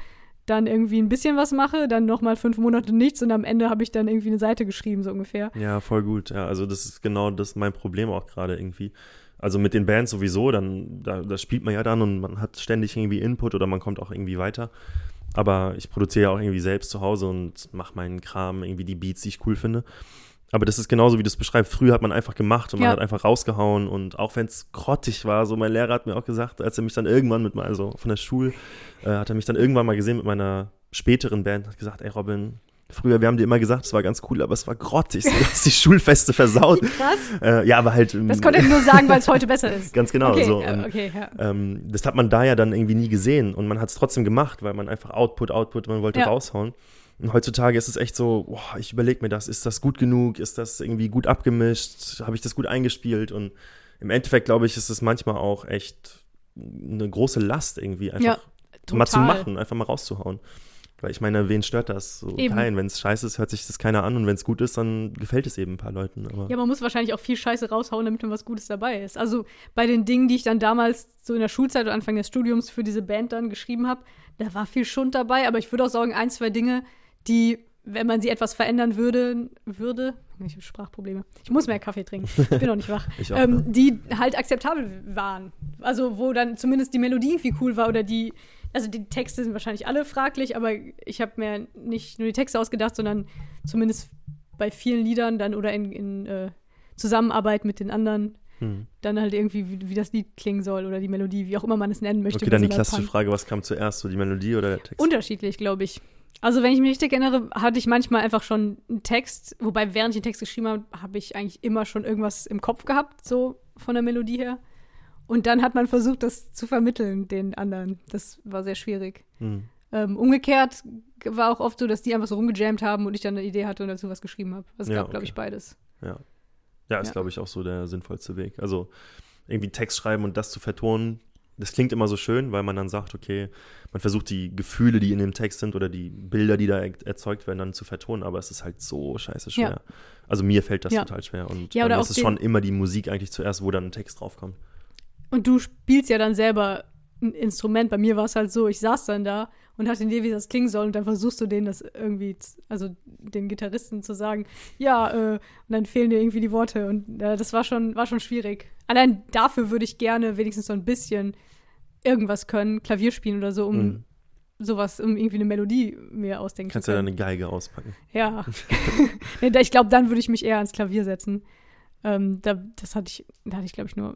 dann irgendwie ein bisschen was mache, dann nochmal fünf Monate nichts und am Ende habe ich dann irgendwie eine Seite geschrieben, so ungefähr. Ja, voll gut. Ja, also das ist genau das mein Problem auch gerade irgendwie. Also mit den Bands sowieso, dann da, da spielt man ja dann und man hat ständig irgendwie Input oder man kommt auch irgendwie weiter. Aber ich produziere ja auch irgendwie selbst zu Hause und mache meinen Kram, irgendwie die Beats, die ich cool finde. Aber das ist genauso, wie du es beschreibst. Früher hat man einfach gemacht und man Ja. hat einfach rausgehauen und auch wenn es grottig war, so mein Lehrer hat mir auch gesagt, als er mich dann irgendwann mit, also von der Schule, äh, hat er mich dann irgendwann mal gesehen mit meiner späteren Band, hat gesagt, ey Robin, früher, wir haben dir immer gesagt, es war ganz cool, aber es war grottig, so, (laughs) du hast die Schulfeste versaut. Krass. Äh, ja, aber halt. ähm, Das konnte er nur (laughs) sagen, weil es heute besser ist. Ganz genau. okay, so. Und, okay, ja. ähm, das hat man da ja dann irgendwie nie gesehen und man hat es trotzdem gemacht, weil man einfach Output, Output, man wollte Ja. raushauen. Und heutzutage ist es echt so, boah, ich überlege mir das, ist das gut genug, ist das irgendwie gut abgemischt, habe ich das gut eingespielt und im Endeffekt glaube ich, ist es manchmal auch echt eine große Last irgendwie einfach Ja, mal zu machen, einfach mal rauszuhauen. Weil ich meine, wen stört das? So Eben. kein. Wenn es scheiße ist, hört sich das keiner an und wenn es gut ist, dann gefällt es eben ein paar Leuten. Aber Ja, man muss wahrscheinlich auch viel Scheiße raushauen, damit dann was Gutes dabei ist. Also bei den Dingen, die ich dann damals so in der Schulzeit oder Anfang des Studiums für diese Band dann geschrieben habe, da war viel Schund dabei, aber ich würde auch sagen, ein, zwei Dinge, die, wenn man sie etwas verändern würde, würde, ich habe Sprachprobleme, ich muss mehr Kaffee trinken, ich bin noch nicht wach, (laughs) auch, ähm, ja. die halt akzeptabel waren. Also wo dann zumindest die Melodie irgendwie cool war oder die, also die Texte sind wahrscheinlich alle fraglich, aber ich habe mir nicht nur die Texte ausgedacht, sondern zumindest bei vielen Liedern dann oder in, in äh, Zusammenarbeit mit den anderen Hm. dann halt irgendwie, wie, wie das Lied klingen soll oder die Melodie, wie auch immer man es nennen möchte. Okay, dann die so einer klassische Punk- Frage, was kam zuerst, so die Melodie oder der Text? Unterschiedlich, glaube ich. Also, wenn ich mich richtig erinnere, hatte ich manchmal einfach schon einen Text, wobei während ich den Text geschrieben habe, habe ich eigentlich immer schon irgendwas im Kopf gehabt, so von der Melodie her. Und dann hat man versucht, das zu vermitteln den anderen. Das war sehr schwierig. Hm. Ähm, umgekehrt war auch oft so, dass die einfach so rumgejammt haben und ich dann eine Idee hatte und dazu was geschrieben habe. Es Ja, gab, glaube okay. ich, beides. Ja. Ja, ist, Ja. glaube ich, auch so der sinnvollste Weg. Also irgendwie Text schreiben und das zu vertonen, das klingt immer so schön, weil man dann sagt, okay, man versucht die Gefühle, die in dem Text sind oder die Bilder, die da er erzeugt werden, dann zu vertonen, aber es ist halt so scheiße schwer. Also mir fällt das Ja. total schwer und Ja, oder ist es den- schon immer die Musik eigentlich zuerst, wo dann ein Text draufkommt. Und du spielst ja dann selber ein Instrument. Bei mir war es halt so, ich saß dann da und hatte eine Idee, wie das klingen soll. Und dann versuchst du denen das irgendwie, also den Gitarristen zu sagen, ja, äh, und dann fehlen dir irgendwie die Worte. Und äh, das war schon, war schon schwierig. Allein dafür würde ich gerne wenigstens so ein bisschen irgendwas können, Klavier spielen oder so, um Mhm. sowas, um irgendwie eine Melodie mir ausdenken Kannst zu ja können. dann eine Geige auspacken. Ja. (laughs) ich glaube, dann würde ich mich eher ans Klavier setzen. Ähm, da, das hatte ich, da hatte ich, glaube ich, nur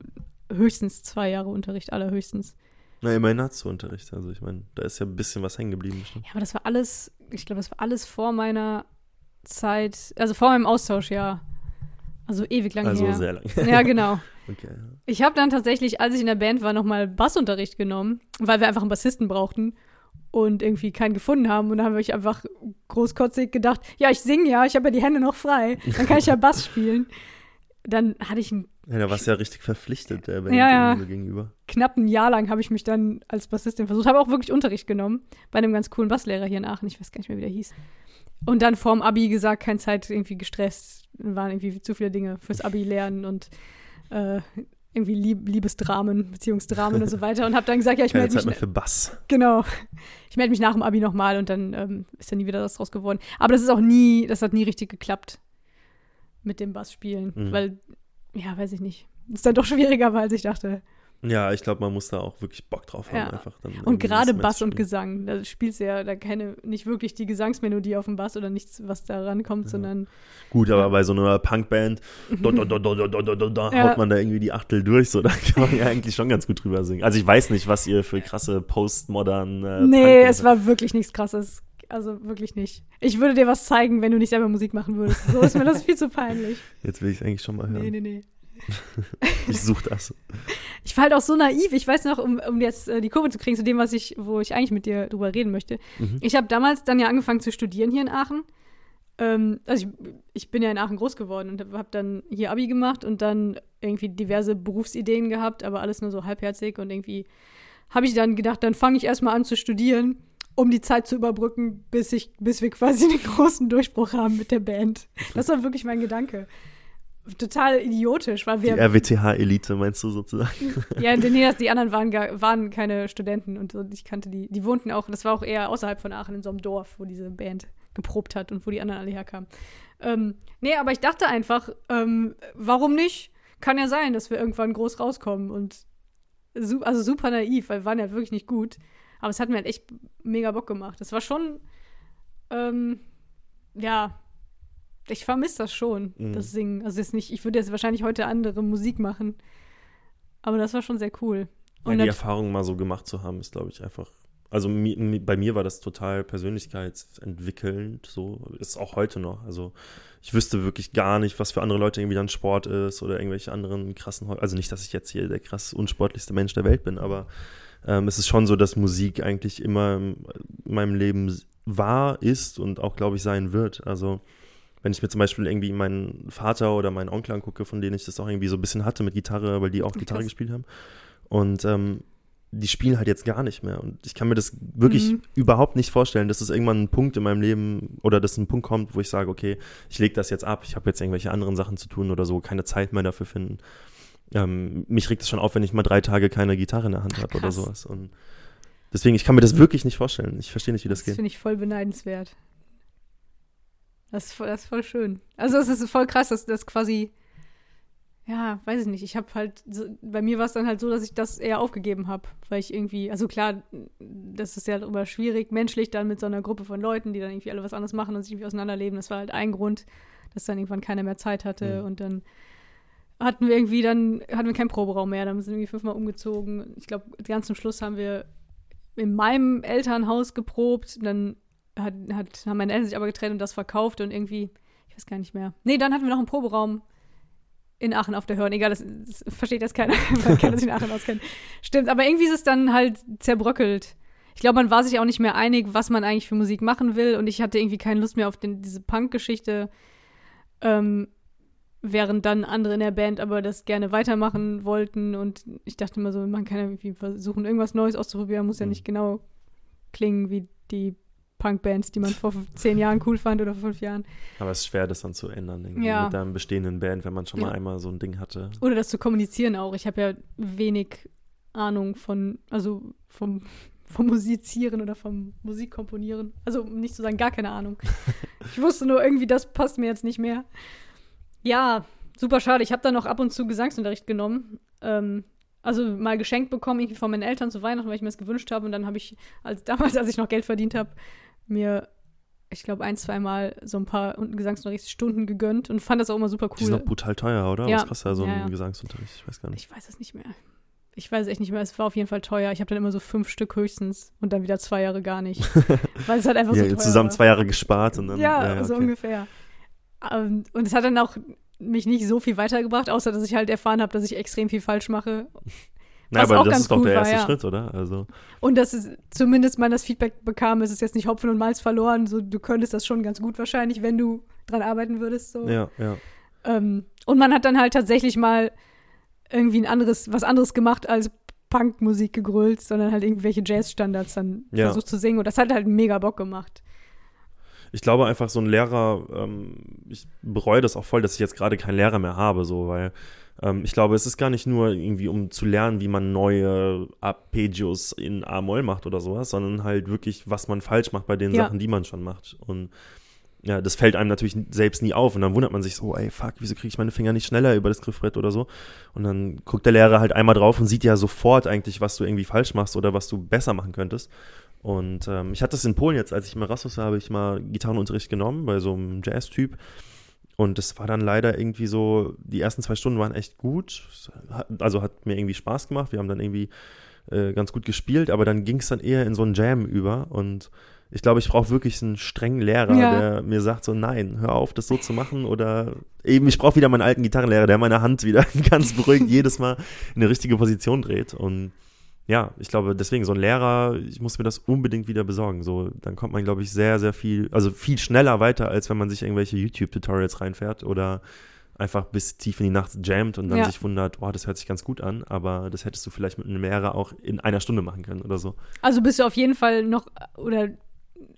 höchstens zwei Jahre Unterricht, allerhöchstens. Na, immerhin hast du Unterricht. Also ich meine, da ist ja ein bisschen was hängen geblieben. bestimmt. Ja, aber das war alles, ich glaube, das war alles vor meiner Zeit, also vor meinem Austauschjahr. Also ewig lang Also her. sehr lang. Ja, genau. (laughs) okay. Ich habe dann tatsächlich, als ich in der Band war, nochmal Bassunterricht genommen, weil wir einfach einen Bassisten brauchten und irgendwie keinen gefunden haben. Und dann habe ich einfach großkotzig gedacht, ja, ich singe ja, ich habe ja die Hände noch frei, dann kann ich ja Bass spielen. Dann hatte ich einen Ja, da warst du ja richtig verpflichtet der Band Ja, ja. gegenüber. knappen Jahr lang habe ich mich dann als Bassistin versucht, habe auch wirklich Unterricht genommen bei einem ganz coolen Basslehrer hier in Aachen, ich weiß gar nicht mehr, wie der hieß. Und dann vorm Abi gesagt, keine Zeit, irgendwie gestresst, waren irgendwie zu viele Dinge fürs Abi lernen und äh, irgendwie Lieb Liebesdramen, Beziehungsdramen und so (laughs) weiter und habe dann gesagt, ja, ich melde Zeit mich, mehr für Bass. genau, ich melde mich nach dem Abi nochmal und dann ähm, ist dann nie wieder was draus geworden. Aber das ist auch nie, das hat nie richtig geklappt mit dem Bassspielen, Mhm. weil, ja, weiß ich nicht, Ist dann doch schwieriger war, als ich dachte. Ja, ich glaube, man muss da auch wirklich Bock drauf haben. Ja. Einfach und gerade Bass und Gesang. Da spielst du ja da keine, nicht wirklich die Gesangsmelodie auf dem Bass oder nichts, was da rankommt, ja. sondern. Gut, ja. aber bei so einer Punkband da, da, da, haut man da irgendwie die Achtel durch. So, (laughs) da kann man ja eigentlich schon ganz gut drüber singen. Also ich weiß nicht, was ihr für krasse postmodern. Äh, nee, Punk es war wirklich nichts krasses. Also wirklich nicht. Ich würde dir was zeigen, wenn du nicht selber Musik machen würdest. So ist mir das (laughs) viel zu peinlich. Jetzt will ich es eigentlich schon mal hören. Nee, nee, nee. (laughs) Ich suche das. (laughs) Ich war halt auch so naiv. Ich weiß noch, um, um jetzt äh, die Kurve zu kriegen zu dem, was ich, wo ich eigentlich mit dir drüber reden möchte. Mhm. Ich habe damals dann ja angefangen zu studieren hier in Aachen. Ähm, also ich, ich bin ja in Aachen groß geworden und habe hab dann hier Abi gemacht und dann irgendwie diverse Berufsideen gehabt, aber alles nur so halbherzig und irgendwie habe ich dann gedacht, dann fange ich erstmal an zu studieren, um die Zeit zu überbrücken, bis ich, bis wir quasi (laughs) den großen Durchbruch haben mit der Band. Das war wirklich mein Gedanke. Total idiotisch, weil Die wir RWTH-Elite meinst du sozusagen? ja, nee, das- (laughs) die anderen waren, gar, waren keine Studenten und so. Ich kannte die. Die wohnten auch, das war auch eher außerhalb von Aachen in so einem Dorf, wo diese Band geprobt hat und wo die anderen alle herkamen. Ähm, nee, aber ich dachte einfach, ähm, warum nicht? Kann ja sein, dass wir irgendwann groß rauskommen und also super naiv, weil wir waren ja wirklich nicht gut. Aber es hat mir halt echt mega Bock gemacht. Das war schon, ähm, ja, ich vermisse das schon, Mhm. das Singen. Also jetzt nicht, ich würde jetzt wahrscheinlich heute andere Musik machen. Aber das war schon sehr cool. Ja, Und die Erfahrung mal so gemacht zu haben, ist, glaube ich, einfach. Also mi, mi, bei mir war das total persönlichkeitsentwickelnd, so ist auch heute noch. Also ich wüsste wirklich gar nicht, was für andere Leute irgendwie dann Sport ist oder irgendwelche anderen krassen. Also nicht, dass ich jetzt hier der krass unsportlichste Mensch der Welt bin, aber ähm, es ist schon so, dass Musik eigentlich immer in meinem Leben war, ist und auch, glaube ich, sein wird. Also wenn ich mir zum Beispiel irgendwie meinen Vater oder meinen Onkel angucke, von denen ich das auch irgendwie so ein bisschen hatte mit Gitarre, weil die auch Gitarre krass. gespielt haben. Und ähm, die spielen halt jetzt gar nicht mehr. Und ich kann mir das wirklich Mhm. überhaupt nicht vorstellen, dass es irgendwann ein Punkt in meinem Leben oder dass ein Punkt kommt, wo ich sage, okay, ich lege das jetzt ab, ich habe jetzt irgendwelche anderen Sachen zu tun oder so, keine Zeit mehr dafür finden. Ähm, mich regt es schon auf, wenn ich mal drei Tage keine Gitarre in der Hand habe oder sowas. Und deswegen, ich kann mir das wirklich nicht vorstellen. Ich verstehe nicht, wie das, das geht. finde ich voll beneidenswert. Das ist voll, das ist voll schön. Also es ist voll krass, dass das quasi, ja, weiß ich nicht. Ich habe halt, so, bei mir war es dann halt so, dass ich das eher aufgegeben habe, weil ich irgendwie, also klar, das ist ja immer schwierig, menschlich dann mit so einer Gruppe von Leuten, die dann irgendwie alle was anderes machen und sich irgendwie auseinanderleben. Das war halt ein Grund. dass dann irgendwann keiner mehr Zeit hatte Mhm. und dann hatten wir irgendwie dann, hatten wir keinen Proberaum mehr, dann sind wir fünfmal umgezogen. Ich glaube, ganz zum Schluss haben wir in meinem Elternhaus geprobt, dann hat, hat, haben meine Eltern sich aber getrennt und das verkauft und irgendwie, ich weiß gar nicht mehr. Nee, dann hatten wir noch einen Proberaum in Aachen auf der Hörn. Egal, das, das versteht jetzt keiner, (laughs) weil keiner sich in Aachen auskennt. Stimmt, aber irgendwie ist es dann halt zerbröckelt. Ich glaube, man war sich auch nicht mehr einig, was man eigentlich für Musik machen will und ich hatte irgendwie keine Lust mehr auf den, diese Punk-Geschichte. Ähm, während dann andere in der Band aber das gerne weitermachen wollten und ich dachte immer so, man kann ja irgendwie versuchen, irgendwas Neues auszuprobieren, muss ja Mhm. nicht genau klingen wie die Punk-Bands, die man vor zehn Jahren cool fand oder vor fünf Jahren. Aber es ist schwer, das dann zu ändern, irgendwie Ja. mit deinem bestehenden Band, wenn man schon Ja. mal einmal so ein Ding hatte. Oder das zu kommunizieren auch. Ich habe ja wenig Ahnung von, also vom, vom Musizieren oder vom Musikkomponieren. Also um nicht zu sagen, gar keine Ahnung. (laughs) ich wusste nur irgendwie, das passt mir jetzt nicht mehr. Ja, super schade. Ich habe dann noch ab und zu Gesangsunterricht genommen. Ähm, also mal geschenkt bekommen, irgendwie von meinen Eltern zu Weihnachten, weil ich mir das gewünscht habe. Und dann habe ich, als (laughs) damals, als ich noch Geld verdient habe, mir, ich glaube, ein, zweimal so ein paar Gesangsunterrichtsstunden gegönnt und fand das auch immer super Die sind cool. noch brutal teuer, oder? Ja. Was kostet da so ein Ja, ja. Gesangsunterricht? Ich weiß gar nicht. Ich weiß es nicht mehr. Ich weiß es echt nicht mehr. Es war auf jeden Fall teuer. Ich habe dann immer so fünf Stück höchstens und dann wieder zwei Jahre gar nicht. (laughs) weil es halt einfach ja, so teuer zusammen war. zwei Jahre gespart und dann. Ja, so okay. ungefähr. Ähm, und es hat dann auch mich nicht so viel weitergebracht, außer dass ich halt erfahren habe, dass ich extrem viel falsch mache. Na, aber das ist doch cool der war, erste ja. Schritt, oder? Also, Und dass es zumindest man das Feedback bekam, es ist jetzt nicht Hopfen und Malz verloren. So, du könntest das schon ganz gut wahrscheinlich, wenn du dran arbeiten würdest. So. ja, ja. Ähm, und man hat dann halt tatsächlich mal irgendwie ein anderes, was anderes gemacht als Punkmusik gegrölt, sondern halt irgendwelche Jazzstandards dann Ja. versucht zu singen. Und das hat halt mega Bock gemacht. Ich glaube einfach, so ein Lehrer, ähm, ich bereue das auch voll, dass ich jetzt gerade keinen Lehrer mehr habe, so, weil ähm, ich glaube, es ist gar nicht nur irgendwie, um zu lernen, wie man neue Arpeggios in A-Moll macht oder sowas, sondern halt wirklich, was man falsch macht bei den Ja. Sachen, die man schon macht. Und ja, das fällt einem natürlich selbst nie auf und dann wundert man sich so, ey, fuck, wieso kriege ich meine Finger nicht schneller über das Griffbrett oder so? Und dann guckt der Lehrer halt einmal drauf und sieht ja sofort eigentlich, was du irgendwie falsch machst oder was du besser machen könntest. Und ähm, ich hatte das in Polen jetzt, als ich in Erasmus war, habe ich mal Gitarrenunterricht genommen bei so einem Jazz-Typ. Und das war dann leider irgendwie so, die ersten zwei Stunden waren echt gut. Also hat mir irgendwie Spaß gemacht. Wir haben dann irgendwie äh, ganz gut gespielt, aber dann ging es dann eher in so einen Jam über. Und ich glaube, ich brauche wirklich einen strengen Lehrer, Ja. der mir sagt so, nein, hör auf, das so zu machen. Oder eben, ich brauche wieder meinen alten Gitarrenlehrer, der meine Hand wieder (laughs) ganz beruhigt jedes Mal in eine richtige Position dreht. Und ja, ich glaube, deswegen so ein Lehrer, ich muss mir das unbedingt wieder besorgen. So, dann kommt man, glaube ich, sehr, sehr viel, also viel schneller weiter, als wenn man sich irgendwelche YouTube-Tutorials reinfährt oder einfach bis tief in die Nacht jammt und dann Ja. sich wundert, oh, das hört sich ganz gut an, aber das hättest du vielleicht mit einem Lehrer auch in einer Stunde machen können oder so. Also bist du auf jeden Fall noch oder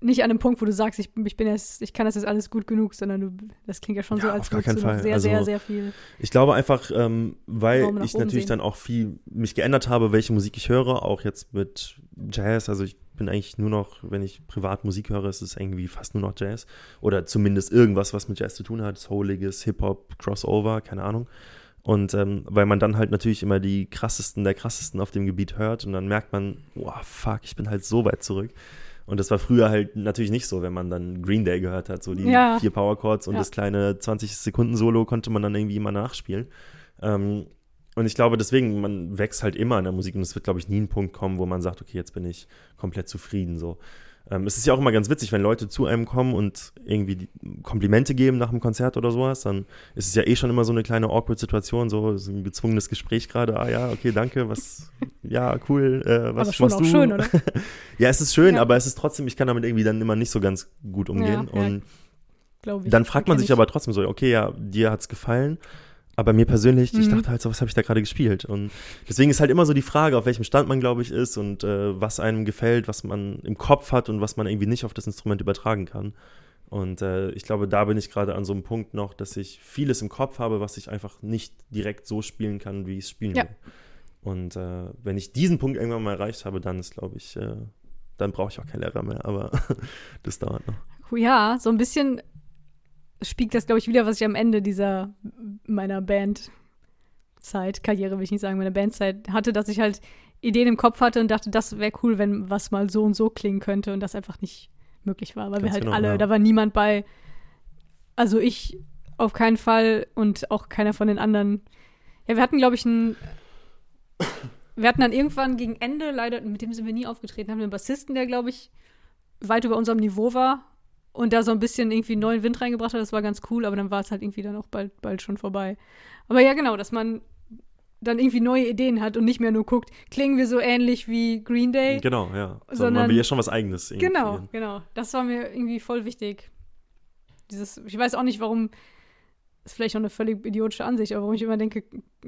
nicht an dem Punkt, wo du sagst, ich, ich bin jetzt, ich kann das jetzt alles gut genug, sondern du, das klingt ja schon so, Ja, als auf gar würdest du Fall. sehr, Also- sehr, sehr viel. Ich glaube einfach, ähm, weil ich natürlich sehen. dann auch viel mich geändert habe, welche Musik ich höre, auch jetzt mit Jazz. Also ich bin eigentlich nur noch, wenn ich privat Musik höre, ist es irgendwie fast nur noch Jazz. Oder zumindest irgendwas, was mit Jazz zu tun hat. Souliges, Hip-Hop, Crossover, keine Ahnung. Und ähm, weil man dann halt natürlich immer die krassesten der krassesten auf dem Gebiet hört und dann merkt man, wow, fuck, ich bin halt so weit zurück. Und das war früher halt natürlich nicht so, wenn man dann Green Day gehört hat, so die Ja. vier Power Chords und Ja. das kleine 20 Sekunden Solo konnte man dann irgendwie immer nachspielen. Ähm, und ich glaube, deswegen, man wächst halt immer in der Musik und es wird, glaube ich, nie ein Punkt kommen, wo man sagt, okay, jetzt bin ich komplett zufrieden. So. Ähm, es ist ja auch immer ganz witzig, wenn Leute zu einem kommen und irgendwie Komplimente geben nach einem Konzert oder sowas, dann ist es ja eh schon immer so eine kleine awkward Situation, so, so ein gezwungenes Gespräch gerade. Ah ja, okay, danke, was, ja, cool, äh, was Aber schon machst auch du? schön, oder? (laughs) ja, es ist schön, Ja. aber es ist trotzdem, ich kann damit irgendwie dann immer nicht so ganz gut umgehen. Ja, ja, und ich. dann fragt man sich ich. aber trotzdem so, okay, ja, dir hat's gefallen, aber mir persönlich, ich Mhm. dachte halt so, was habe ich da gerade gespielt? Und deswegen ist halt immer so die Frage, auf welchem Stand man, glaube ich, ist und äh, was einem gefällt, was man im Kopf hat und was man irgendwie nicht auf das Instrument übertragen kann. Und äh, ich glaube, da bin ich gerade an so einem Punkt noch, dass ich vieles im Kopf habe, was ich einfach nicht direkt so spielen kann, wie ich es spielen Ja. will. Und äh, wenn ich diesen Punkt irgendwann mal erreicht habe, dann ist, glaube ich, äh, dann brauche ich auch keinen Lehrer mehr, aber (laughs) das dauert noch. Ja, so ein bisschen spiegelt das, glaube ich, wieder, was ich am Ende dieser meiner Bandzeit, Karriere will ich nicht sagen, meiner Bandzeit hatte, dass ich halt Ideen im Kopf hatte und dachte, das wäre cool, wenn was mal so und so klingen könnte und das einfach nicht möglich war, weil wir Ganz halt genau, alle, ja. da war niemand bei, also ich Auf keinen Fall und auch keiner von den anderen. Ja, wir hatten, glaube ich, einen. Wir hatten dann irgendwann gegen Ende, leider, mit dem sind wir nie aufgetreten, haben wir einen Bassisten, der, glaube ich, weit über unserem Niveau war und da so ein bisschen irgendwie neuen Wind reingebracht hat. Das war ganz cool, aber dann war es halt irgendwie dann auch bald, bald schon vorbei. Aber ja, genau, dass man dann irgendwie neue Ideen hat und nicht mehr nur guckt, klingen wir so ähnlich wie Green Day. Genau, ja. So, sondern, man will ja schon was Eigenes. Irgendwie. Genau, genau. Das war mir irgendwie voll wichtig. Dieses, ich weiß auch nicht, warum, ist vielleicht auch eine völlig idiotische Ansicht, aber warum ich immer denke,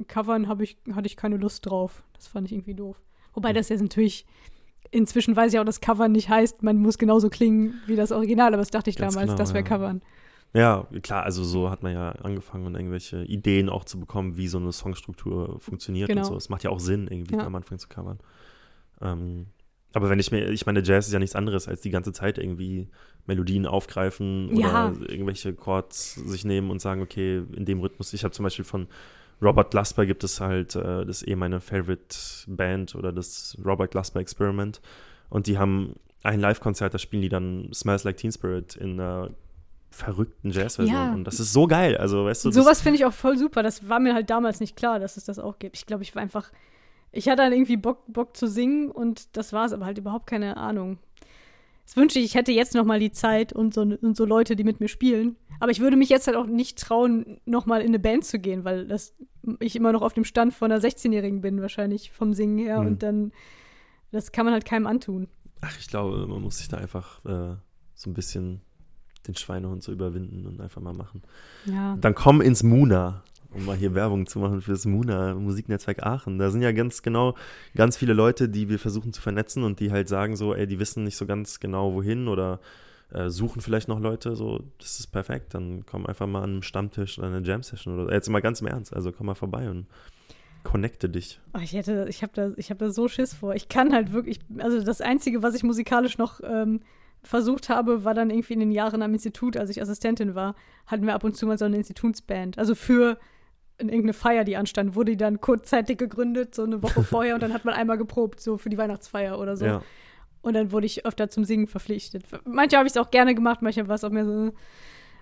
covern ich, hatte ich keine Lust drauf. Das fand ich irgendwie doof. Wobei das jetzt natürlich, inzwischen weiß ich auch, dass Covern nicht heißt, man muss genauso klingen wie das Original, aber das dachte ich Ganz damals, genau, das wäre ja. Covern. Ja, klar, also so hat man ja angefangen und irgendwelche Ideen auch zu bekommen, wie so eine Songstruktur funktioniert genau. und so. Es macht ja auch Sinn, irgendwie ja. am Anfang zu covern. Ähm, aber wenn ich mir, ich meine, Jazz ist ja nichts anderes, als die ganze Zeit irgendwie Melodien aufgreifen oder ja. irgendwelche Chords sich nehmen und sagen, okay, in dem Rhythmus. Ich habe zum Beispiel von Robert Glasper gibt es halt, äh, das ist eh meine Favorite Band oder das Robert Glasper Experiment. Und die haben ein Live-Konzert, da spielen die dann Smells Like Teen Spirit in einer verrückten Jazzversion. Ja. Und das ist so geil. Also, weißt du. Sowas finde ich auch voll super. Das war mir halt damals nicht klar, dass es das auch gibt. Ich glaube, ich war einfach. Ich hatte dann irgendwie Bock, Bock zu singen und das war es, aber halt überhaupt keine Ahnung. Das wünsche ich, ich hätte jetzt noch mal die Zeit und so, und so Leute, die mit mir spielen. Aber ich würde mich jetzt halt auch nicht trauen, noch mal in eine Band zu gehen, weil das, ich immer noch auf dem Stand von einer 16-Jährigen bin, wahrscheinlich vom Singen her. Mhm. Und dann, das kann man halt keinem antun. Ach, ich glaube, man muss sich da einfach äh, so ein bisschen den Schweinehund zu überwinden und einfach mal machen. Ja. Dann komm ins Muna, um mal hier Werbung zu machen für das Muna Musiknetzwerk Aachen. Da sind ja ganz genau ganz viele Leute, die wir versuchen zu vernetzen und die halt sagen so, ey, die wissen nicht so ganz genau wohin oder äh, suchen vielleicht noch Leute, so, das ist perfekt. Dann komm einfach mal an einen Stammtisch oder eine Jam-Session oder jetzt mal ganz im Ernst, also komm mal vorbei und connecte dich. Oh, ich hätte, ich habe da, ich habe da so Schiss vor. Ich kann halt wirklich, also das Einzige, was ich musikalisch noch ähm, versucht habe, war dann irgendwie in den Jahren am Institut, als ich Assistentin war, hatten wir ab und zu mal so eine Institutsband. Also für irgendeine Feier, die anstand, wurde die dann kurzzeitig gegründet, so eine Woche (laughs) vorher und dann hat man einmal geprobt, so für die Weihnachtsfeier oder so. Ja. Und dann wurde ich öfter zum Singen verpflichtet. Manche habe ich es auch gerne gemacht, manche war es auch mehr so.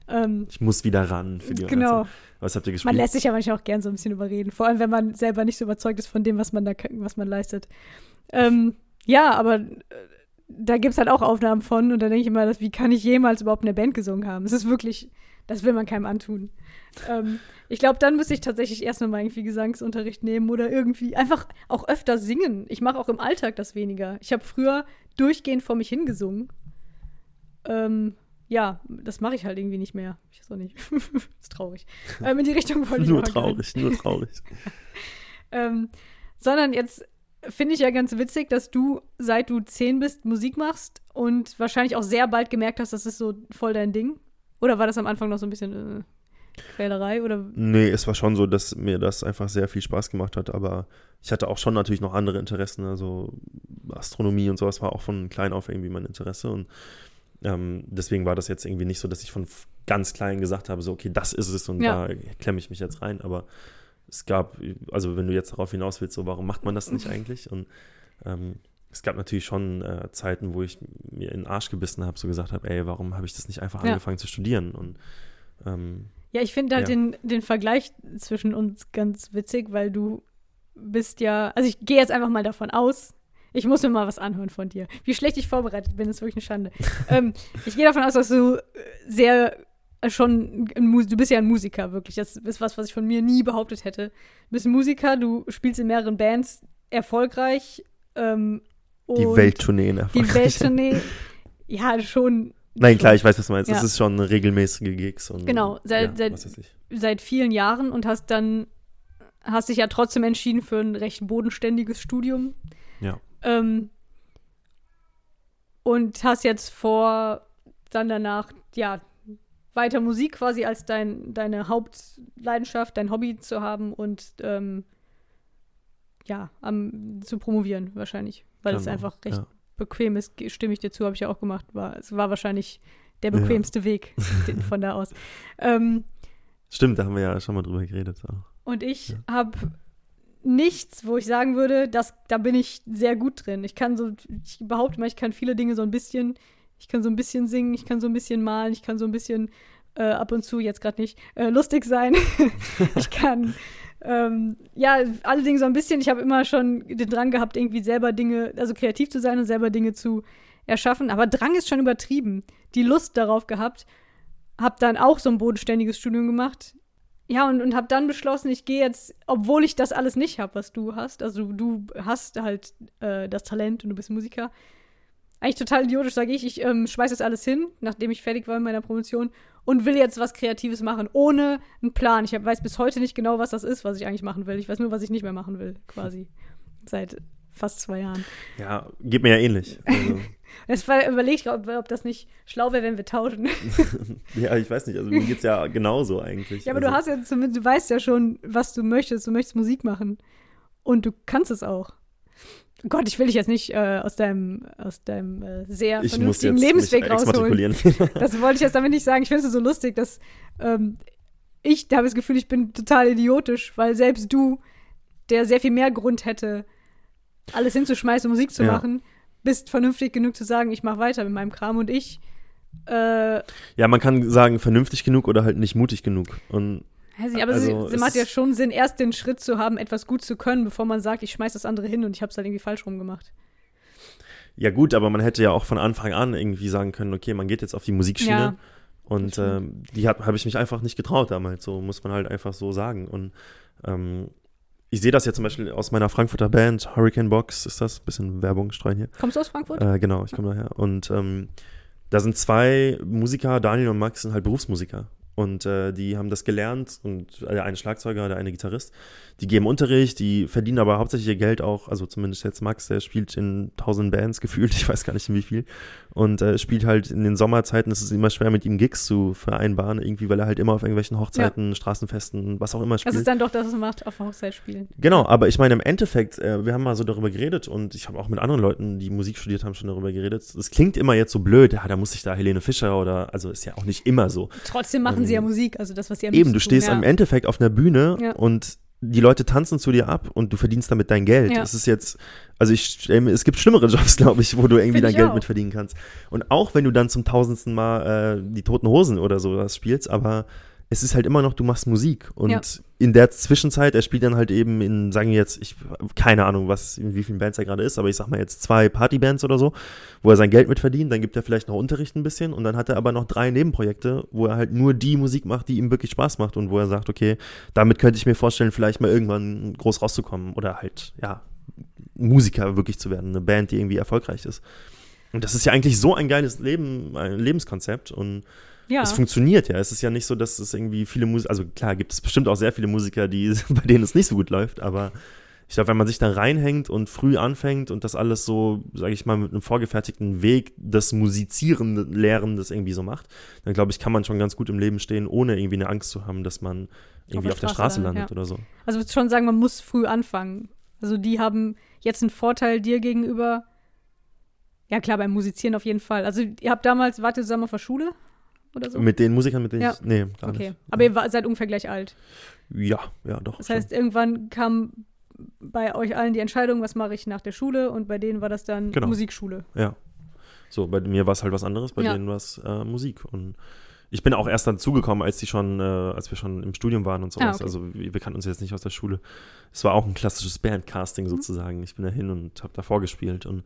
Ähm, ich muss wieder ran für die Genau. Was habt ihr gespielt? Man lässt sich ja manchmal auch gerne so ein bisschen überreden. Vor allem, wenn man selber nicht so überzeugt ist von dem, was man da was man leistet. Ähm, ja, aber äh, da gibt es halt auch Aufnahmen von und da denke ich immer, dass, wie kann ich jemals überhaupt in der Band gesungen haben? Es ist wirklich, das will man keinem antun. ähm, ich glaube, dann müsste ich tatsächlich erst nochmal irgendwie Gesangsunterricht nehmen oder irgendwie einfach auch öfter singen. Ich mache auch im Alltag das weniger. Ich habe früher durchgehend vor mich hingesungen. Ähm, ja, das mache ich halt irgendwie nicht mehr. Ich weiß auch nicht. (laughs) ist traurig. Ähm, in die Richtung wollte ich Nur traurig, nur traurig. (laughs) ähm, sondern jetzt finde ich ja ganz witzig, dass du, seit du zehn bist, Musik machst und wahrscheinlich auch sehr bald gemerkt hast, das ist so voll dein Ding. Oder war das am Anfang noch so ein bisschen äh, Quälerei? Oder? Nee, es war schon so, dass mir das einfach sehr viel Spaß gemacht hat, aber ich hatte auch schon natürlich noch andere Interessen, also Astronomie und sowas war auch von klein auf irgendwie mein Interesse und ähm, deswegen war das jetzt irgendwie nicht so, dass ich von ganz klein gesagt habe, so okay, das ist es und ja. da klemme ich mich jetzt rein, aber es gab, also wenn du jetzt darauf hinaus willst, so warum macht man das nicht (laughs) eigentlich? Und ähm, es gab natürlich schon äh, Zeiten, wo ich mir in den Arsch gebissen habe, so gesagt habe, ey, warum habe ich das nicht einfach ja. angefangen zu studieren? Und ähm, ja, ich finde halt ja. den, den Vergleich zwischen uns ganz witzig, weil du bist ja, also ich gehe jetzt einfach mal davon aus, ich muss mir mal was anhören von dir. Wie schlecht ich vorbereitet bin, ist wirklich eine Schande. (laughs) ähm, ich gehe davon aus, dass du sehr schon, du bist ja ein Musiker, wirklich. Das ist was, was ich von mir nie behauptet hätte. Du bist ein Musiker, du spielst in mehreren Bands erfolgreich. Ähm, die Welttourneen erfolgreich. Die Welttournee, (laughs) ja, schon. Nein, klar, ich weiß, was du meinst. Ja. Das ist schon regelmäßige Gigs. Und, genau, seit, ja, seit, seit vielen Jahren und hast dann, hast dich ja trotzdem entschieden für ein recht bodenständiges Studium. Ja. Ähm, und hast jetzt vor, dann danach, ja, weiter Musik quasi als dein, deine Hauptleidenschaft, dein Hobby zu haben und ähm, ja, am, zu promovieren wahrscheinlich, weil genau, es einfach recht ja. bequem ist, stimme ich dir zu, habe ich ja auch gemacht. War, es war wahrscheinlich der bequemste ja. Weg (laughs) von da aus. Ähm, Stimmt, da haben wir ja schon mal drüber geredet. Auch. Und ich ja. habe nichts, wo ich sagen würde, dass, da bin ich sehr gut drin. Ich kann so, ich behaupte mal, ich kann viele Dinge so ein bisschen ich kann so ein bisschen singen, ich kann so ein bisschen malen, ich kann so ein bisschen äh, ab und zu, jetzt gerade nicht, äh, lustig sein. (laughs) ich kann ähm, ja, allerdings so ein bisschen, ich habe immer schon den Drang gehabt, irgendwie selber Dinge, also kreativ zu sein und selber Dinge zu erschaffen. Aber Drang ist schon übertrieben. Die Lust darauf gehabt, habe dann auch so ein bodenständiges Studium gemacht. Ja, und, und habe dann beschlossen, ich gehe jetzt, obwohl ich das alles nicht habe, was du hast. Also du hast halt äh, das Talent und du bist Musiker. Eigentlich total idiotisch, sage ich. Ich ähm, schmeiß das alles hin, nachdem ich fertig war in meiner Promotion und will jetzt was Kreatives machen, ohne einen Plan. Ich hab, weiß bis heute nicht genau, was das ist, was ich eigentlich machen will. Ich weiß nur, was ich nicht mehr machen will, quasi. Seit fast zwei Jahren. Ja, geht mir ja ähnlich. Also. (laughs) Es war überlegt, ob, ob das nicht schlau wäre, wenn wir tauschen. (laughs) ja, ich weiß nicht. Also mir geht es ja genauso eigentlich. Ja, aber also. du hast ja zumindest, du weißt ja schon, was du möchtest. Du möchtest Musik machen. Und du kannst es auch. Gott, ich will dich jetzt nicht äh, aus deinem, aus deinem äh, sehr ich vernünftigen Lebensweg rausholen. das wollte ich jetzt damit nicht sagen. Ich finde es so lustig, dass ähm, ich habe das Gefühl, ich bin total idiotisch, weil selbst du, der sehr viel mehr Grund hätte, alles hinzuschmeißen und Musik zu ja. machen, bist vernünftig genug zu sagen, ich mache weiter mit meinem Kram und ich. Äh, ja, man kann sagen, vernünftig genug oder halt nicht mutig genug. Und Weiß nicht, aber also, es macht ja schon Sinn, erst den Schritt zu haben, etwas gut zu können, bevor man sagt, ich schmeiß das andere hin und ich habe es halt irgendwie falsch rumgemacht. Ja gut, aber man hätte ja auch von Anfang an irgendwie sagen können, okay, man geht jetzt auf die Musikschiene. Ja, und ähm, die habe hab ich mich einfach nicht getraut damals, so muss man halt einfach so sagen. Und ähm, ich sehe das ja zum Beispiel aus meiner Frankfurter Band, Hurricane Box ist das, bisschen Werbung streuen hier. Kommst du aus Frankfurt? Äh, genau, ich komme daher. Und ähm, da sind zwei Musiker, Daniel und Max, sind halt Berufsmusiker. Und äh, die haben das gelernt und äh, der eine Schlagzeuger, der eine Gitarrist, die geben Unterricht, die verdienen aber hauptsächlich ihr Geld auch, also zumindest jetzt Max, der spielt in tausend Bands gefühlt, (laughs) ich weiß gar nicht in wie viel. Und äh, spielt halt in den Sommerzeiten, ist es immer schwer mit ihm Gigs zu vereinbaren, irgendwie, weil er halt immer auf irgendwelchen Hochzeiten, ja. Straßenfesten, was auch immer spielt. Das ist dann doch das, was man macht, auf Hochzeit spielen. Genau, aber ich meine, im Endeffekt, äh, wir haben mal so darüber geredet und ich habe auch mit anderen Leuten, die Musik studiert haben, schon darüber geredet. Es klingt immer jetzt so blöd, ja, da muss ich da Helene Fischer oder, also ist ja auch nicht immer so. Trotzdem machen ähm, sie ja Musik, also das, was sie am Eben, du stehst tun, ja. im Endeffekt auf einer Bühne ja. und die Leute tanzen zu dir ab und du verdienst damit dein Geld. Ja. Es ist jetzt, also ich, es gibt schlimmere (laughs) Jobs, glaube ich, wo du irgendwie Find dein Geld auch. mit verdienen kannst. Und auch wenn du dann zum tausendsten Mal äh, die Toten Hosen oder sowas spielst, aber es ist halt immer noch, du machst Musik. Und ja. in der Zwischenzeit, er spielt dann halt eben in, sagen wir jetzt, ich keine Ahnung, was, in wie vielen Bands er gerade ist, aber ich sag mal jetzt zwei Partybands oder so, wo er sein Geld mit verdient, dann gibt er vielleicht noch Unterricht ein bisschen und dann hat er aber noch drei Nebenprojekte, wo er halt nur die Musik macht, die ihm wirklich Spaß macht und wo er sagt, okay, damit könnte ich mir vorstellen, vielleicht mal irgendwann groß rauszukommen oder halt, ja, Musiker wirklich zu werden, eine Band, die irgendwie erfolgreich ist. Und das ist ja eigentlich so ein geiles Leben, ein Lebenskonzept und ja. Es funktioniert ja. Es ist ja nicht so, dass es irgendwie viele Musiker, also klar gibt es bestimmt auch sehr viele Musiker, die, (laughs) bei denen es nicht so gut läuft, aber ich glaube, wenn man sich da reinhängt und früh anfängt und das alles so, sage ich mal, mit einem vorgefertigten Weg des Musizierenden, Lehren das irgendwie so macht, dann glaube ich, kann man schon ganz gut im Leben stehen, ohne irgendwie eine Angst zu haben, dass man irgendwie auf der, auf der Straße, landet ja. oder so. Also ich würde schon sagen, man muss früh anfangen. Also die haben jetzt einen Vorteil dir gegenüber. Ja klar, beim Musizieren auf jeden Fall. Also ihr habt damals, wart ihr zusammen auf der Schule? Oder so? Mit den Musikern, mit denen ja. ich. Nee, gar okay. nicht. Aber ihr seid ungefähr gleich alt. Ja, ja, doch. Das heißt, schon. irgendwann kam bei euch allen die Entscheidung, was mache ich nach der Schule und bei denen war das dann genau. Musikschule. Ja. So, bei mir war es halt was anderes, bei ja. denen war es äh, Musik. Und ich bin auch erst dann zugekommen, als die schon, äh, als wir schon im Studium waren und sowas. Ah, okay. Also wir, wir, kannten uns jetzt nicht aus der Schule. Es war auch ein klassisches Bandcasting mhm. sozusagen. Ich bin da hin und habe da vorgespielt. Und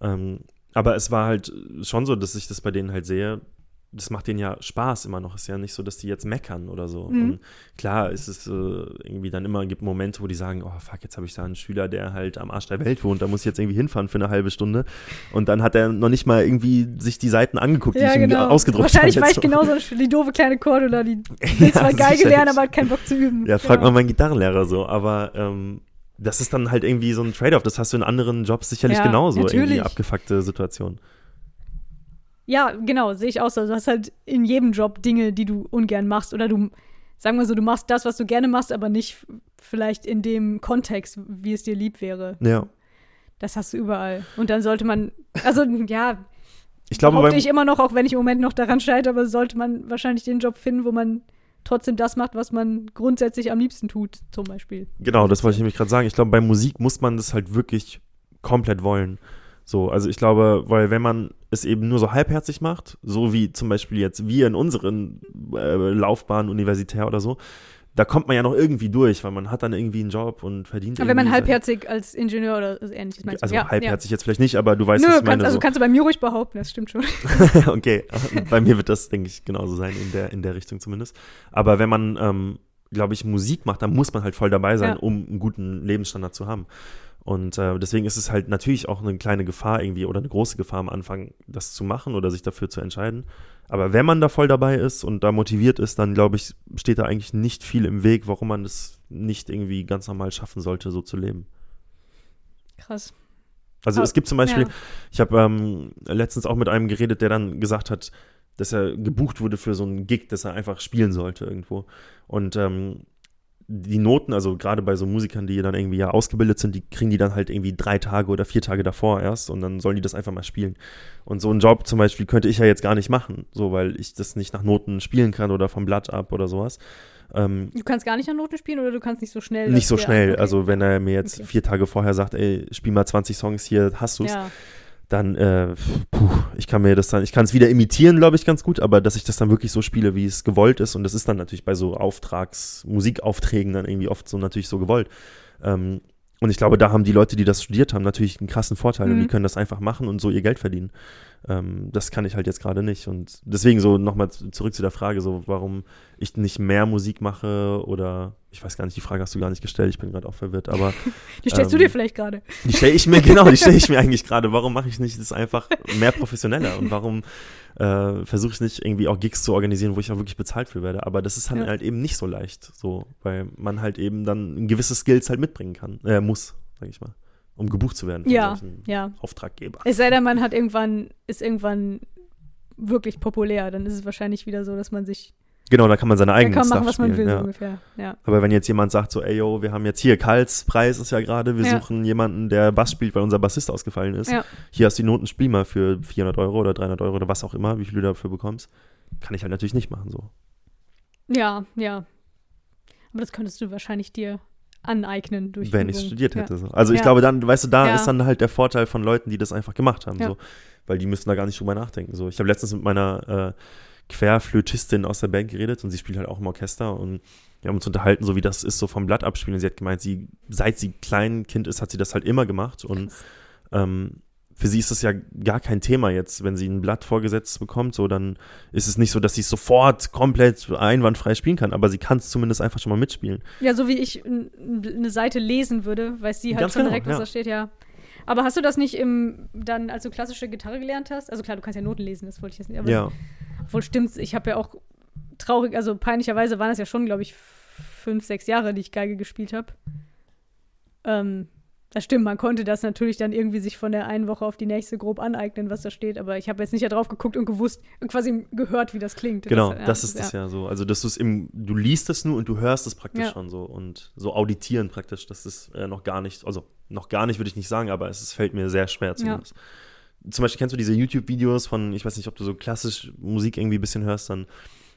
ähm, aber es war halt schon so, dass ich das bei denen halt sehe, das macht denen ja Spaß immer noch. Ist ja nicht so, dass die jetzt meckern oder so. Mhm. Und klar ist es äh, irgendwie dann immer, gibt Momente, wo die sagen, oh fuck, jetzt habe ich da einen Schüler, der halt am Arsch der Welt wohnt, da muss ich jetzt irgendwie hinfahren für eine halbe Stunde. Und dann hat er noch nicht mal irgendwie sich die Seiten angeguckt, die ja, ich genau. ihm ausgedruckt habe. Wahrscheinlich war ich genauso die doofe kleine Cordula, die (laughs) will zwar ja, Geige lernen, aber hat keinen Bock zu üben. Ja, frag genau. mal meinen Gitarrenlehrer so. Aber ähm, das ist dann halt irgendwie so ein Trade-off. Das hast du in anderen Jobs sicherlich ja, genauso, natürlich. irgendwie abgefuckte Situation. Ja, genau, sehe ich auch so. Du hast halt in jedem Job Dinge, die du ungern machst. Oder du, sagen wir so, du machst das, was du gerne machst, aber nicht vielleicht in dem Kontext, wie es dir lieb wäre. Ja. Das hast du überall. Und dann sollte man, also ja, ich glaube, beim, ich immer noch, auch wenn ich im Moment noch daran scheitere, aber sollte man wahrscheinlich den Job finden, wo man trotzdem das macht, was man grundsätzlich am liebsten tut, zum Beispiel. Genau, das wollte ich nämlich gerade sagen. Ich glaube, bei Musik muss man das halt wirklich komplett wollen. So, also ich glaube, weil wenn man es eben nur so halbherzig macht, so wie zum Beispiel jetzt wir in unseren äh, Laufbahnen universitär oder so, da kommt man ja noch irgendwie durch, weil man hat dann irgendwie einen Job und verdient. Aber wenn man halbherzig als Ingenieur oder so ähnliches meinst? Also ja, halbherzig jetzt vielleicht nicht, aber du weißt, Ja. was Nö, ich meine. kannst, also so. kannst du bei mir ruhig behaupten, das stimmt schon. (laughs) okay, bei mir wird das, denke ich, genauso sein, in der, in der Richtung zumindest. Aber wenn man, ähm, glaube ich, Musik macht, dann muss man halt voll dabei sein, Ja. um einen guten Lebensstandard zu haben. Und äh, deswegen ist es halt natürlich auch eine kleine Gefahr irgendwie oder eine große Gefahr am Anfang, das zu machen oder sich dafür zu entscheiden. Aber wenn man da voll dabei ist und da motiviert ist, dann glaube ich, steht da eigentlich nicht viel im Weg, warum man das nicht irgendwie ganz normal schaffen sollte, so zu leben. Krass. Also Ah, es gibt zum Beispiel, ja. ich habe ähm, letztens auch mit einem geredet, der dann gesagt hat, dass er gebucht wurde für so einen Gig, dass er einfach spielen sollte irgendwo. Und ähm, die Noten, also gerade bei so Musikern, die dann irgendwie ja ausgebildet sind, die kriegen die dann halt irgendwie drei Tage oder vier Tage davor erst und dann sollen die das einfach mal spielen. Und so einen Job zum Beispiel könnte ich ja jetzt gar nicht machen, so weil ich das nicht nach Noten spielen kann oder vom Blatt ab oder sowas. Ähm, Du kannst gar nicht an Noten spielen oder du kannst nicht so schnell? nicht so schnell. okay. Also wenn er mir jetzt Okay. vier Tage vorher sagt, ey, spiel mal 20 Songs hier, hast du's, Ja, dann, äh, puh, ich kann mir das dann, ich kann es wieder imitieren, glaube ich, ganz gut, aber dass ich das dann wirklich so spiele, wie es gewollt ist, und das ist dann natürlich bei so Auftrags-, Musikaufträgen dann irgendwie oft so natürlich so gewollt. Ähm, und ich glaube, da haben die Leute, die das studiert haben, natürlich einen krassen Vorteil und Mhm. die können das einfach machen und so ihr Geld verdienen. Ähm, das kann ich halt jetzt gerade nicht. Und deswegen so nochmal zurück zu der Frage, so warum ich nicht mehr Musik mache oder ich weiß gar nicht, die Frage hast du gar nicht gestellt, ich bin gerade auch verwirrt, aber (laughs) die stellst du ähm, dir vielleicht gerade. die stelle ich mir, genau, die stelle ich mir (laughs) eigentlich gerade. Warum mache ich nicht das einfach mehr professioneller und warum äh, versuche ich nicht irgendwie auch Gigs zu organisieren, wo ich auch wirklich bezahlt für werde? Aber das ist dann Ja. halt eben nicht so leicht, so, weil man halt eben dann ein gewisse Skills halt mitbringen kann, äh, muss, sag ich mal, um gebucht zu werden von Ja, solchen ja. Auftraggebern. Es sei denn, man hat irgendwann, ist irgendwann wirklich populär, dann ist es wahrscheinlich wieder so, dass man sich, Genau, da kann man seine eigenen kann man machen, Stuff was man spielen. will, so ja. ungefähr. Ja. Aber wenn jetzt jemand sagt so, ey yo, wir haben jetzt hier, Karls Preis ist ja gerade, wir Ja. suchen jemanden, der Bass spielt, weil unser Bassist ausgefallen ist. Ja. Hier hast du die Noten, spiel mal für 400 Euro oder 300 Euro oder was auch immer, wie viel du dafür bekommst. Kann ich halt natürlich nicht machen so. ja, ja. Aber das könntest du wahrscheinlich dir aneignen durch wenn ich studiert Ja. hätte. So. Also ich Ja. glaube dann, weißt du, da Ja. ist dann halt der Vorteil von Leuten, die das einfach gemacht haben, Ja. so. Weil die müssen da gar nicht drüber nachdenken. So. Ich habe letztens mit meiner äh, Querflötistin aus der Band geredet und sie spielt halt auch im Orchester und wir haben uns unterhalten, so wie das ist, so vom Blatt abspielen. Und sie hat gemeint, sie, seit sie klein Kind ist, hat sie das halt immer gemacht und ähm, für sie ist das ja gar kein Thema jetzt, wenn sie ein Blatt vorgesetzt bekommt, so dann ist es nicht so, dass sie es sofort komplett einwandfrei spielen kann, aber sie kann es zumindest einfach schon mal mitspielen. Ja, so wie ich eine Seite lesen würde, weiß sie halt Ganz schon genau, direkt, was ja. da steht, ja. Aber hast du das nicht im, dann, als du klassische Gitarre gelernt hast? Also klar, du kannst ja Noten lesen, das wollte ich jetzt nicht. Aber Ja. Obwohl stimmt's, ich habe ja auch traurig, also peinlicherweise waren es ja schon, glaube ich, fünf, sechs Jahre, die ich Geige gespielt habe. Ähm, das stimmt, man konnte das natürlich dann irgendwie sich von der einen Woche auf die nächste grob aneignen, was da steht, aber ich habe jetzt nicht da drauf geguckt und gewusst, quasi gehört, wie das klingt. Genau, ja, das ist das ja so. Also, dass du es im, du liest es nur und du hörst es praktisch Ja. schon so und so auditieren praktisch, das ist äh, noch gar nicht, also noch gar nicht würde ich nicht sagen, aber es, es fällt mir sehr schwer zumindest. Zum Beispiel kennst du diese YouTube-Videos von, ich weiß nicht, ob du so klassisch Musik irgendwie ein bisschen hörst, dann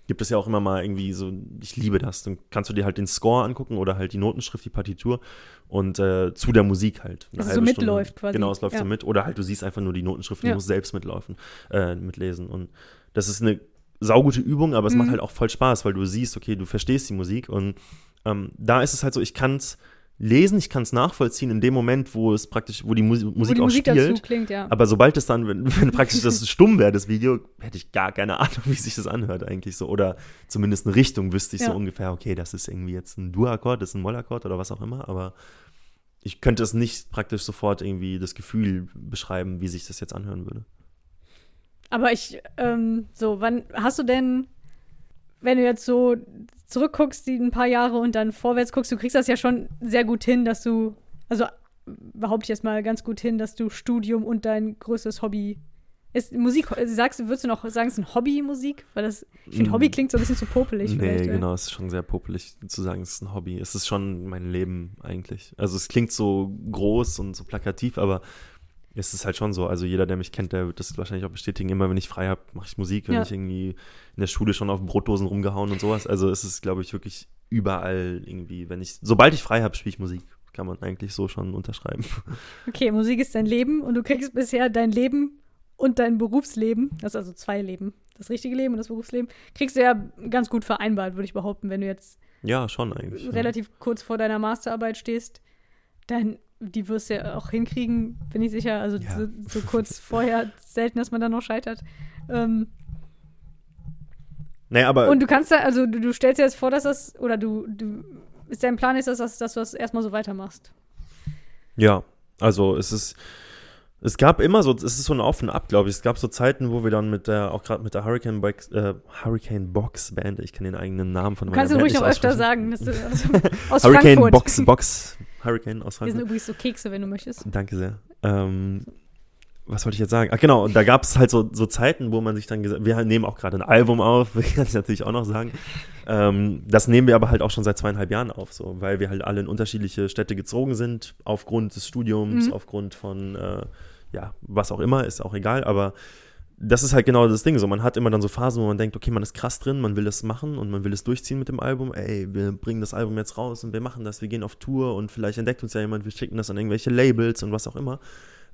gibt es ja auch immer mal irgendwie so, ich liebe das, dann kannst du dir halt den Score angucken oder halt die Notenschrift, die Partitur und äh, zu der Musik halt. eine es so halbe Stunde. mitläuft quasi. Genau, es läuft Ja. so mit oder halt du siehst einfach nur die Notenschrift Ja. du musst selbst mitlaufen, äh, mitlesen und das ist eine saugute Übung, aber es Mhm. macht halt auch voll Spaß, weil du siehst, okay, du verstehst die Musik und ähm, da ist es halt so, ich kann es lesen, ich kann es nachvollziehen in dem Moment, wo es praktisch, wo die Musi Wo Musik die auch Musik spielt. dazu klingt, ja. Aber sobald es dann, wenn, (laughs) wenn praktisch das stumm wäre, das Video, hätte ich gar keine Ahnung, wie sich das anhört eigentlich so. Oder zumindest eine Richtung wüsste ich Ja. so ungefähr, okay, das ist irgendwie jetzt ein Dur-Akkord, das ist ein Moll-Akkord oder was auch immer. Aber ich könnte es nicht praktisch sofort irgendwie das Gefühl beschreiben, wie sich das jetzt anhören würde. Aber ich, ähm, so, wann hast du denn, wenn du jetzt so zurückguckst, die ein paar Jahre und dann vorwärts guckst, du kriegst das ja schon sehr gut hin, dass du, also behaupte ich jetzt mal ganz gut hin, dass du Studium und dein größtes Hobby ist Musik, sagst du, würdest du noch sagen, es ist ein Hobby Musik? Weil das, ich finde, Mm. Hobby klingt so ein bisschen zu popelig Nee, ja. genau, es ist schon sehr popelig zu sagen, es ist ein Hobby. Es ist schon mein Leben eigentlich. Also es klingt so groß und so plakativ, aber es ist halt schon so. Also jeder, der mich kennt, der wird das wahrscheinlich auch bestätigen. Immer wenn ich frei habe, mache ich Musik. Wenn Ja. ich irgendwie in der Schule schon auf Brotdosen rumgehauen und sowas. Also es ist, glaube ich, wirklich überall irgendwie, wenn ich, sobald ich frei habe, spiele ich Musik. Kann man eigentlich so schon unterschreiben. (laughs) Okay, Musik ist dein Leben und du kriegst bisher dein Leben und dein Berufsleben, das ist also zwei Leben, das richtige Leben und das Berufsleben, kriegst du ja ganz gut vereinbart, würde ich behaupten, wenn du jetzt Ja, schon eigentlich. relativ kurz vor deiner Masterarbeit stehst, dann die wirst du ja auch hinkriegen, bin ich sicher. Also Ja. so, so kurz (laughs) vorher selten, dass man dann noch scheitert. Ähm, Naja, aber und du kannst da, also du, du stellst dir jetzt vor, dass das, oder du, du ist dein Plan ist, dass, das- dass du das erstmal so weitermachst. Ja, also es ist, es gab immer so, es ist so ein Auf und Ab, glaube ich. Es gab so Zeiten, wo wir dann mit der, auch gerade mit der Hurricane Box, äh, Hurricane Box Band, ich kann den eigenen Namen von Du meiner kannst Band ruhig noch öfter sagen. Dass du, also, (laughs) aus Hurricane Frankfurt. Box Box Hurricane aus Hier sind übrigens so Kekse, wenn du möchtest. Danke sehr. Ähm, was wollte ich jetzt sagen? Ach genau, und da gab es halt so, so Zeiten, wo man sich dann gesagt, wir nehmen auch gerade ein Album auf, (laughs) kann ich natürlich auch noch sagen. Ähm, das nehmen wir aber halt auch schon seit zweieinhalb Jahren auf, so, weil wir halt alle in unterschiedliche Städte gezogen sind, aufgrund des Studiums, Mhm. aufgrund von, äh, ja, was auch immer, ist auch egal, aber das ist halt genau das Ding. So, man hat immer dann so Phasen, wo man denkt, okay, man ist krass drin, man will es machen und man will es durchziehen mit dem Album. Ey, wir bringen das Album jetzt raus und wir machen das, wir gehen auf Tour und vielleicht entdeckt uns ja jemand, wir schicken das an irgendwelche Labels und was auch immer.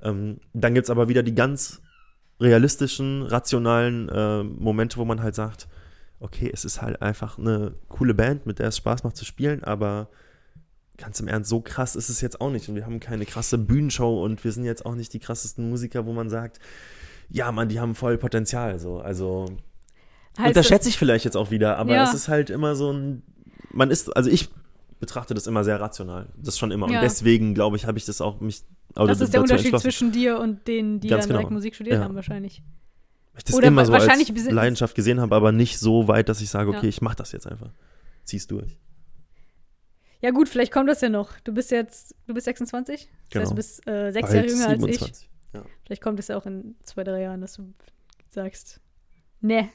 Ähm, dann gibt es aber wieder die ganz realistischen, rationalen äh, Momente, wo man halt sagt, okay, es ist halt einfach eine coole Band, mit der es Spaß macht zu spielen, aber ganz im Ernst, so krass ist es jetzt auch nicht. Und wir haben keine krasse Bühnenshow und wir sind jetzt auch nicht die krassesten Musiker, wo man sagt, ja, Mann, die haben voll Potenzial. So. Also Heißt unterschätze ich vielleicht jetzt auch wieder, aber Ja. es ist halt immer so ein, man ist, also ich betrachte das immer sehr rational, das schon immer. Ja. Und deswegen, glaube ich, habe ich das auch mich das, oder das ist der Unterschied zwischen dir und denen, die Ganz dann direkt genau. Musik studiert Ja. haben, wahrscheinlich. Weil ich das Oder immer so wahrscheinlich als Leidenschaft gesehen habe, aber nicht so weit, dass ich sage, okay, ich mache das jetzt einfach. Zieh's durch. Ja, gut, vielleicht kommt das ja noch. Du bist jetzt, du bist 26? Das heißt, du Genau. bist äh, sechs Jahre jünger als ich. 27. Vielleicht kommt es ja auch in zwei, drei Jahren, dass du sagst, ne.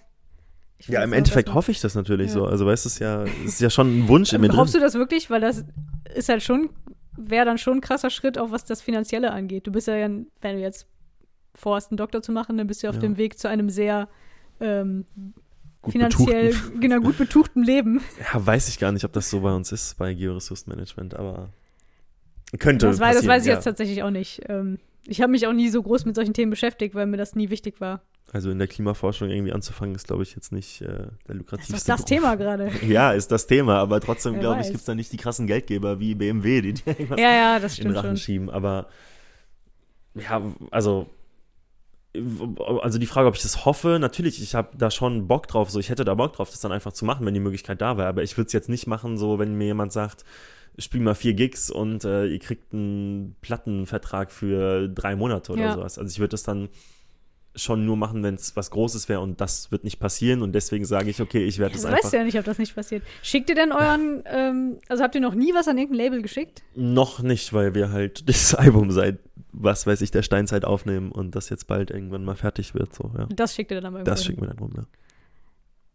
Ja, im Endeffekt hoffe ich das natürlich Ja. so. Also weißt du, es ist ja, es ist ja schon ein Wunsch in mir machen. drin. Hoffst du das wirklich? Weil das ist halt schon, wäre dann schon ein krasser Schritt, auch was das Finanzielle angeht. Du bist ja, wenn du jetzt vorhast, einen Doktor zu machen, dann bist du ja auf Ja. dem Weg zu einem sehr ähm, Gut finanziell, betuchten. genau, gut betuchten Leben. (laughs) Ja, weiß ich gar nicht, ob das so bei uns ist, bei Georessourcenmanagement, aber könnte Das, weiß, das weiß ich ja. jetzt tatsächlich auch nicht. Ähm, ich habe mich auch nie so groß mit solchen Themen beschäftigt, weil mir das nie wichtig war. Also in der Klimaforschung irgendwie anzufangen, ist, glaube ich, jetzt nicht äh, der Das lukrativste ist doch das Beruf. Thema gerade. (laughs) Ja, ist das Thema, aber trotzdem, glaube ich, gibt es da nicht die krassen Geldgeber wie BMW, die dir irgendwas Ja, ja, das in den Rachen schon. schieben. Aber ja, also also die Frage, ob ich das hoffe, natürlich, ich habe da schon Bock drauf, so ich hätte da Bock drauf, das dann einfach zu machen, wenn die Möglichkeit da wäre. Aber ich würde es jetzt nicht machen, so wenn mir jemand sagt, spiel mal vier Gigs und äh, ihr kriegt einen Plattenvertrag für drei Monate oder Ja. sowas. Also ich würde das dann schon nur machen, wenn es was Großes wäre und das wird nicht passieren und deswegen sage ich, okay, ich werde Das es weißt einfach du ja nicht, ob das nicht passiert. Schickt ihr denn euren, ähm, also habt ihr noch nie was an irgendein Label geschickt? noch nicht, weil wir halt (laughs) das Album seit, was weiß ich, der Steinzeit aufnehmen und das jetzt bald irgendwann mal fertig wird, so, ja. Das schickt ihr dann aber irgendwo Das schicken wir dann rum, ja.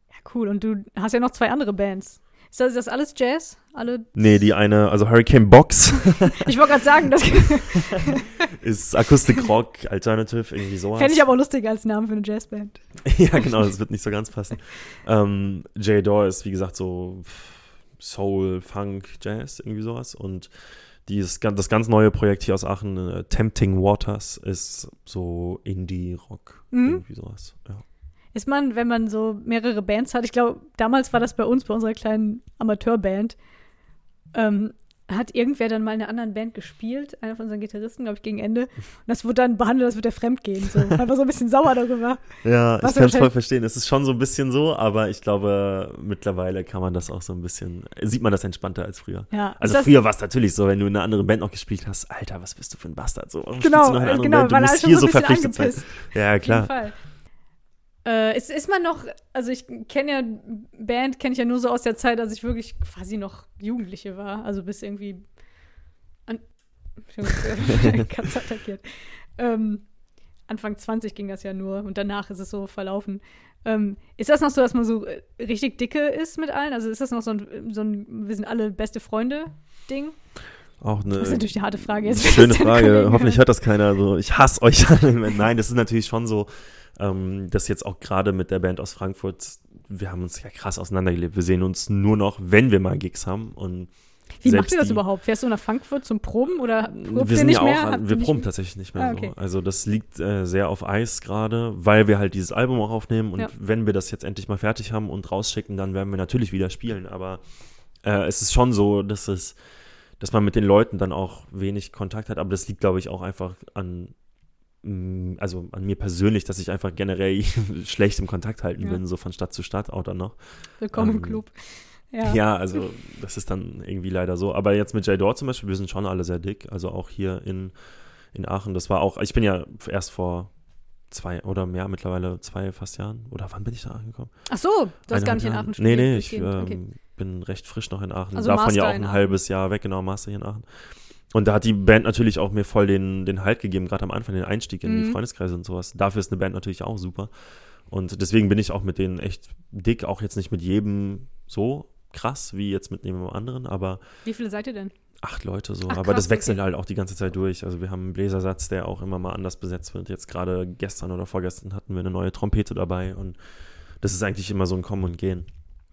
Ja, cool. Und du hast ja noch zwei andere Bands. Ist das, ist das alles Jazz? Alle? Nee, die eine, also Hurricane Box (laughs) Ich wollte gerade sagen, das (laughs) ist Akustik Rock, Alternative, irgendwie sowas. fände ich aber auch lustig als Namen für eine Jazzband. (laughs) ja, genau, das wird nicht so ganz passen. Ähm, J. Dore ist, wie gesagt, so Soul, Funk, Jazz, irgendwie sowas. Und dieses, das ganz neue Projekt hier aus Aachen, äh, Tempting Waters, ist so Indie-Rock, Mhm. irgendwie sowas. Ja. Ist man, wenn man so mehrere Bands hat, ich glaube, damals war das bei uns, bei unserer kleinen Amateurband, ähm, hat irgendwer dann mal in einer anderen Band gespielt, einer von unseren Gitarristen, glaube ich, gegen Ende. Und das wurde dann behandelt, als würde er fremdgehen. So. Man war so ein bisschen sauer darüber. Ja, Was ich kann es voll verstehen. Es ist schon so ein bisschen so, aber ich glaube, mittlerweile kann man das auch so ein bisschen, sieht man das entspannter als früher. Ja, Also früher war es natürlich so, wenn du in einer anderen Band noch gespielt hast, Alter, was bist du für ein Bastard? So, Genau, genau, Band? Du musst hier so verpflichtet sein. angepisst. Ja, Auf jeden klar. Fall. Äh, ist, ist man noch, also ich kenne ja, Band kenne ich ja nur so aus der Zeit, als ich wirklich quasi noch Jugendliche war. Also bis irgendwie an, Katze (laughs) attackiert. Ähm, Anfang 20 ging das ja nur und danach ist es so verlaufen. Ähm, ist das noch so, dass man so äh, richtig dicke ist mit allen? Also ist das noch so ein, so ein wir sind alle beste Freunde-Ding? Auch eine Das ist natürlich eine harte Frage jetzt. schöne Frage. Hoffentlich hört das keiner. Also, ich hasse euch (laughs) alle. Nein, das ist natürlich schon so, ähm, dass jetzt auch gerade mit der Band aus Frankfurt, wir haben uns ja krass auseinandergelebt. Wir sehen uns nur noch, wenn wir mal Gigs haben und Wie macht ihr das die- überhaupt? Fährst du nach Frankfurt zum Proben oder probt wir sind nicht ja auch, mehr? wir proben tatsächlich nicht mehr Ah, okay. so. Also das liegt äh, sehr auf Eis gerade, weil wir halt dieses Album auch aufnehmen und Ja. wenn wir das jetzt endlich mal fertig haben und rausschicken, dann werden wir natürlich wieder spielen. Aber äh, es ist schon so, dass es, dass man mit den Leuten dann auch wenig Kontakt hat. Aber das liegt, glaube ich, auch einfach an mm, also an mir persönlich, dass ich einfach generell (laughs) schlecht im Kontakt halten Ja. bin, so von Stadt zu Stadt auch dann noch. Willkommen im ähm, Club. Ja. (laughs) Ja. also das ist dann irgendwie leider so. Aber jetzt mit J-Dor zum Beispiel, wir sind schon alle sehr dick. Also auch hier in, in Aachen. Das war auch, ich bin ja erst vor zwei oder mehr mittlerweile, zwei fast Jahren. Oder wann bin ich da angekommen? Ach so, du hast gar nicht in. Aachen Nee, nee, ich ähm, okay. Bin recht frisch noch in Aachen. Also Davon ja auch in ein halbes Jahr weg, genau, Master hier in Aachen. Und da hat die Band natürlich auch mir voll den, den Halt gegeben, gerade am Anfang, den Einstieg in die Mhm. Freundeskreise und sowas. Dafür ist eine Band natürlich auch super. Und deswegen bin ich auch mit denen echt dick, auch jetzt nicht mit jedem so krass wie jetzt mit jedem anderen, aber Wie viele seid ihr denn? acht Leute so. Ach, aber krass, das wechselt okay. halt auch die ganze Zeit durch. Also wir haben einen Bläsersatz, der auch immer mal anders besetzt wird. Jetzt gerade gestern oder vorgestern hatten wir eine neue Trompete dabei und das ist eigentlich immer so ein Kommen und Gehen.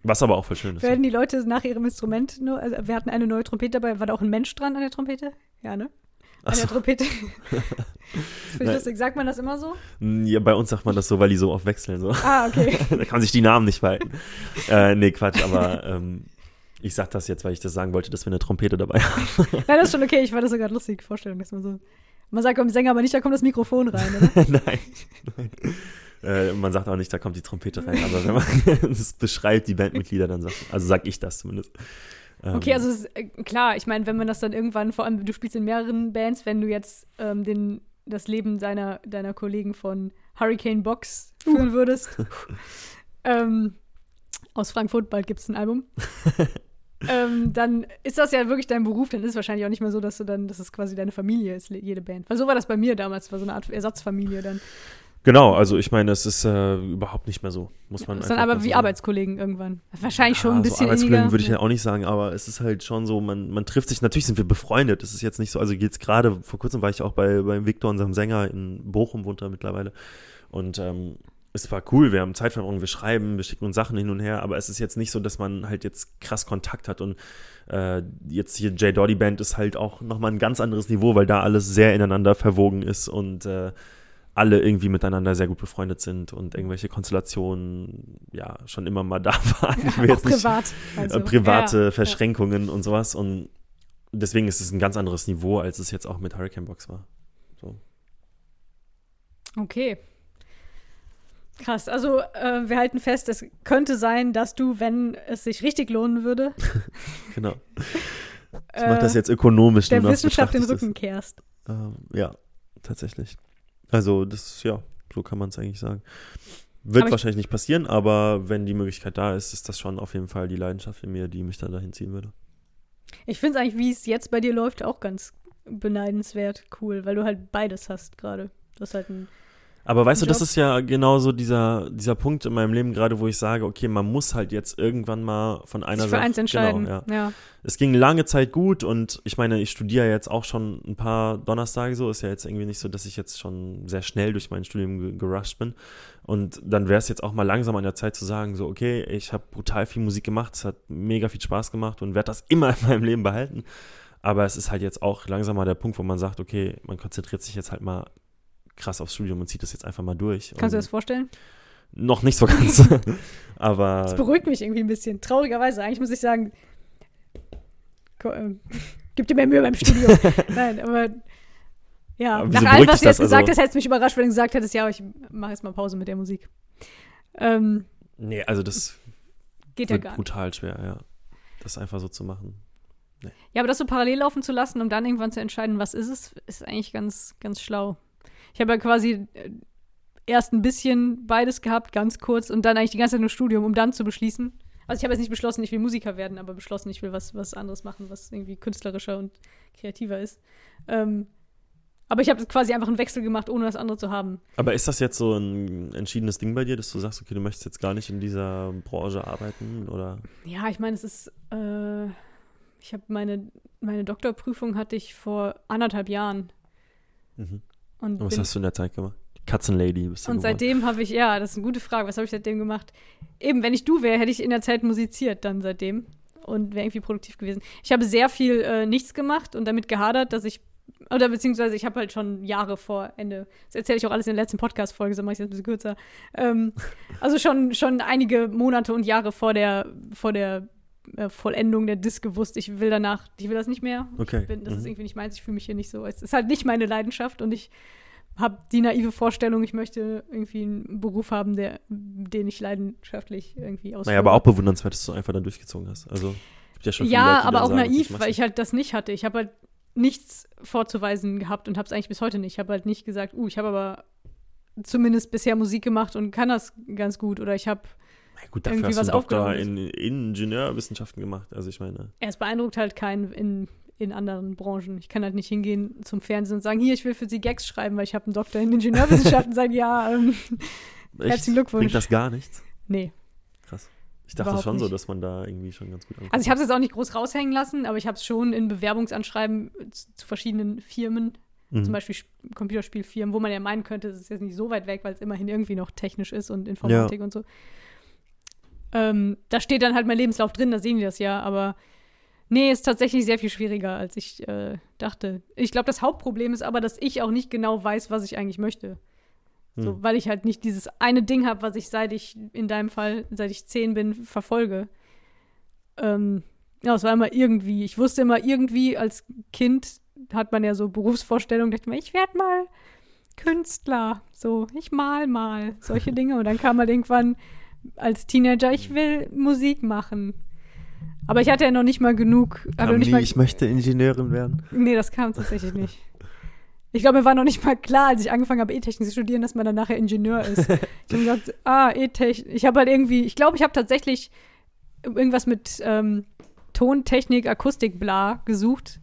Was aber auch voll schön ist. Werden die Leute nach ihrem Instrument nur, also wir hatten eine neue Trompete dabei, war da auch ein Mensch dran an der Trompete? Ja, ne? An Ach der so. Trompete. (laughs) Finde ich lustig. Sagt man das immer so? Ja, bei uns sagt man das so, weil die so oft wechseln. So. Ah, okay. (laughs) da kann sich die Namen nicht behalten. äh, nee, Quatsch, aber ähm, ich sag das jetzt, weil ich das sagen wollte, dass wir eine Trompete dabei haben. (laughs) Nein, das ist schon okay. Ich fand das so gerade lustig, Vorstellung, dass man so. Man sagt beim Sänger aber nicht, da kommt das Mikrofon rein, oder? Nein. Nein. Äh, man sagt auch nicht, da kommt die Trompete rein, aber wenn man (laughs) es beschreibt, die Bandmitglieder, dann sagt, also sag ich das zumindest. Ähm, Okay, also ist, äh, klar, ich meine, wenn man das dann irgendwann, vor allem du spielst in mehreren Bands, wenn du jetzt ähm, den, das Leben deiner, deiner Kollegen von Hurricane Box führen würdest, (laughs) ähm, aus Frankfurt, bald gibt es ein Album, (laughs) ähm, dann ist das ja wirklich dein Beruf, dann ist es wahrscheinlich auch nicht mehr so, dass du dann, dass es quasi deine Familie ist, jede Band. Weil so war das bei mir damals, war so eine Art Ersatzfamilie dann. Genau, also ich meine, es ist äh, überhaupt nicht mehr so, muss man ist dann aber wie sagen. Arbeitskollegen irgendwann. Wahrscheinlich schon ein Ja, bisschen so Arbeitskollegen inniger. würde ich ja auch nicht sagen, aber es ist halt schon so, man, man trifft sich, natürlich sind wir befreundet, es ist jetzt nicht so, also jetzt gerade, vor kurzem war ich auch bei, bei Victor, unserem Sänger in Bochum, wohnt er mittlerweile und ähm, es war cool, wir haben Zeitverbrauch, wir schreiben, wir schicken uns Sachen hin und her, aber es ist jetzt nicht so, dass man halt jetzt krass Kontakt hat und äh, jetzt hier J. Doddy Band ist halt auch nochmal ein ganz anderes Niveau, weil da alles sehr ineinander verwogen ist und äh, alle irgendwie miteinander sehr gut befreundet sind und irgendwelche Konstellationen ja schon immer mal da (laughs) waren. Ich will jetzt nicht privat. Also, äh, private ja, ja. Verschränkungen und sowas und deswegen ist es ein ganz anderes Niveau, als es jetzt auch mit Hurricane Box war. So. Okay. Krass, also äh, wir halten fest, es könnte sein, dass du, wenn es sich richtig lohnen würde, (laughs) Genau. Ich äh, mache das jetzt ökonomisch. der Wissenschaft den Rücken kehrst. Ähm, ja, tatsächlich. Also das, ja, so kann man es eigentlich sagen. Wird Aber ich- wahrscheinlich nicht passieren, aber wenn die Möglichkeit da ist, ist das schon auf jeden Fall die Leidenschaft in mir, die mich dann dahin ziehen würde. Ich finde es eigentlich, wie es jetzt bei dir läuft, auch ganz beneidenswert cool, weil du halt beides hast gerade. Du hast halt ein Aber weißt du, das ist ja genau so dieser, dieser Punkt in meinem Leben gerade, wo ich sage, okay, man muss halt jetzt irgendwann mal von einer sich für Sache- eins entscheiden. Genau, ja. ja. Es ging lange Zeit gut und ich meine, ich studiere jetzt auch schon ein paar Donnerstage so. Ist ja jetzt irgendwie nicht so, dass ich jetzt schon sehr schnell durch mein Studium ge- gerusht bin. Und dann wäre es jetzt auch mal langsam an der Zeit zu sagen, so, okay, ich habe brutal viel Musik gemacht, es hat mega viel Spaß gemacht und werde das (laughs) immer in meinem Leben behalten. Aber es ist halt jetzt auch langsam mal der Punkt, wo man sagt, okay, man konzentriert sich jetzt halt mal krass aufs Studium und zieht das jetzt einfach mal durch. Kannst du Und das vorstellen? Noch nicht so ganz. (laughs) Das Aber beruhigt mich irgendwie ein bisschen. Traurigerweise. Eigentlich muss ich sagen, ähm, gib dir mehr Mühe beim Studio. (laughs) Nein, aber ja, Aber nach allem, was du jetzt das? gesagt Also- hast, hätte es mich überrascht, wenn du gesagt hättest, ja, ich mache jetzt mal Pause mit der Musik. Ähm, nee, also das geht ja gar nicht. brutal schwer, ja. Das einfach so zu machen. Ja, aber das so parallel laufen zu lassen, um dann irgendwann zu entscheiden, was ist es, ist eigentlich ganz, ganz schlau. Ich habe ja quasi äh, erst ein bisschen beides gehabt, ganz kurz, und dann eigentlich die ganze Zeit nur Studium, um dann zu beschließen. Also ich habe jetzt nicht beschlossen, ich will Musiker werden, aber beschlossen, ich will was, was anderes machen, was irgendwie künstlerischer und kreativer ist. Ähm, aber ich habe quasi einfach einen Wechsel gemacht, ohne das andere zu haben. Aber ist das jetzt so ein entschiedenes Ding bei dir, dass du sagst, okay, du möchtest jetzt gar nicht in dieser Branche arbeiten oder? Ja, ich meine, es ist, äh, ich habe meine, meine Doktorprüfung hatte ich vor anderthalb Jahren. Mhm. Und, Und was hast du in der Zeit gemacht? Katzenlady bist du Und geworden. seitdem habe ich, ja, das ist eine gute Frage. Was habe ich seitdem gemacht? Eben, wenn ich du wäre, hätte ich in der Zeit musiziert dann seitdem. und wäre irgendwie produktiv gewesen. Ich habe sehr viel äh, nichts gemacht und damit gehadert, dass ich oder beziehungsweise ich habe halt schon Jahre vor Ende, das erzähle ich auch alles in der letzten Podcast-Folge, so mache ich es ein bisschen kürzer. Ähm, also schon, schon einige Monate und Jahre vor der, vor der Vollendung der Disc gewusst, ich will danach, ich will das nicht mehr. Okay. Bin, das Mhm. ist irgendwie nicht meins, ich fühle mich hier nicht so. Es ist halt nicht meine Leidenschaft und ich habe die naive Vorstellung, ich möchte irgendwie einen Beruf haben, der, den ich leidenschaftlich irgendwie ausführe. Naja, aber auch bewundernswert, dass du einfach dann durchgezogen hast. Also, ja schon Ja, Leute, aber auch sagen, naiv, weil ich halt das nicht hatte. Ich habe halt nichts vorzuweisen gehabt und habe es eigentlich bis heute nicht. Ich habe halt nicht gesagt, uh, ich habe aber zumindest bisher Musik gemacht und kann das ganz gut. Oder ich habe, Na gut, dafür irgendwie hast du was einen Doktor aufgenommen in Ingenieurwissenschaften gemacht. Also, ich meine. es beeindruckt halt keinen in, in anderen Branchen. Ich kann halt nicht hingehen zum Fernsehen und sagen, hier, ich will für Sie Gags schreiben, weil ich habe einen Doktor in Ingenieurwissenschaften. sagen, ja, ähm? Herzlichen Glückwunsch. Bringt das gar nichts? nee. Krass. Ich dachte Überhaupt schon so, nicht. dass man da irgendwie schon ganz gut ankommt. Also ich habe es jetzt auch nicht groß raushängen lassen, aber ich habe es schon in Bewerbungsanschreiben zu, verschiedenen Firmen Mhm. zum Beispiel Sp- Computerspielfirmen, wo man ja meinen könnte, es ist jetzt nicht so weit weg, weil es immerhin irgendwie noch technisch ist und Informatik und so. Ähm, da steht dann halt mein Lebenslauf drin, da sehen die das ja, aber nee, ist tatsächlich sehr viel schwieriger, als ich äh, dachte. Ich glaube, das Hauptproblem ist aber, dass ich auch nicht genau weiß, was ich eigentlich möchte. So, Hm. weil ich halt nicht dieses eine Ding habe, was ich seit ich, in deinem Fall, seit ich zehn bin, verfolge. Ähm, ja, es war immer irgendwie, ich wusste immer irgendwie, als Kind hat man ja so Berufsvorstellungen, dachte ich mir, ich werde mal Künstler, so, ich mal mal, solche (laughs) Dinge. Und dann kam halt irgendwann als Teenager, ich will Musik machen. Aber ich hatte ja noch nicht mal genug, Kam nie, mal, ich möchte Ingenieurin werden. nee, das kam tatsächlich nicht. Ich glaube, mir war noch nicht mal klar, als ich angefangen habe, E-Technik zu studieren, dass man dann nachher Ingenieur ist. (laughs) Ich habe gedacht, ah, E-Technik. Ich habe halt irgendwie, ich glaube, ich habe tatsächlich irgendwas mit ähm, Tontechnik, Akustik, bla gesucht.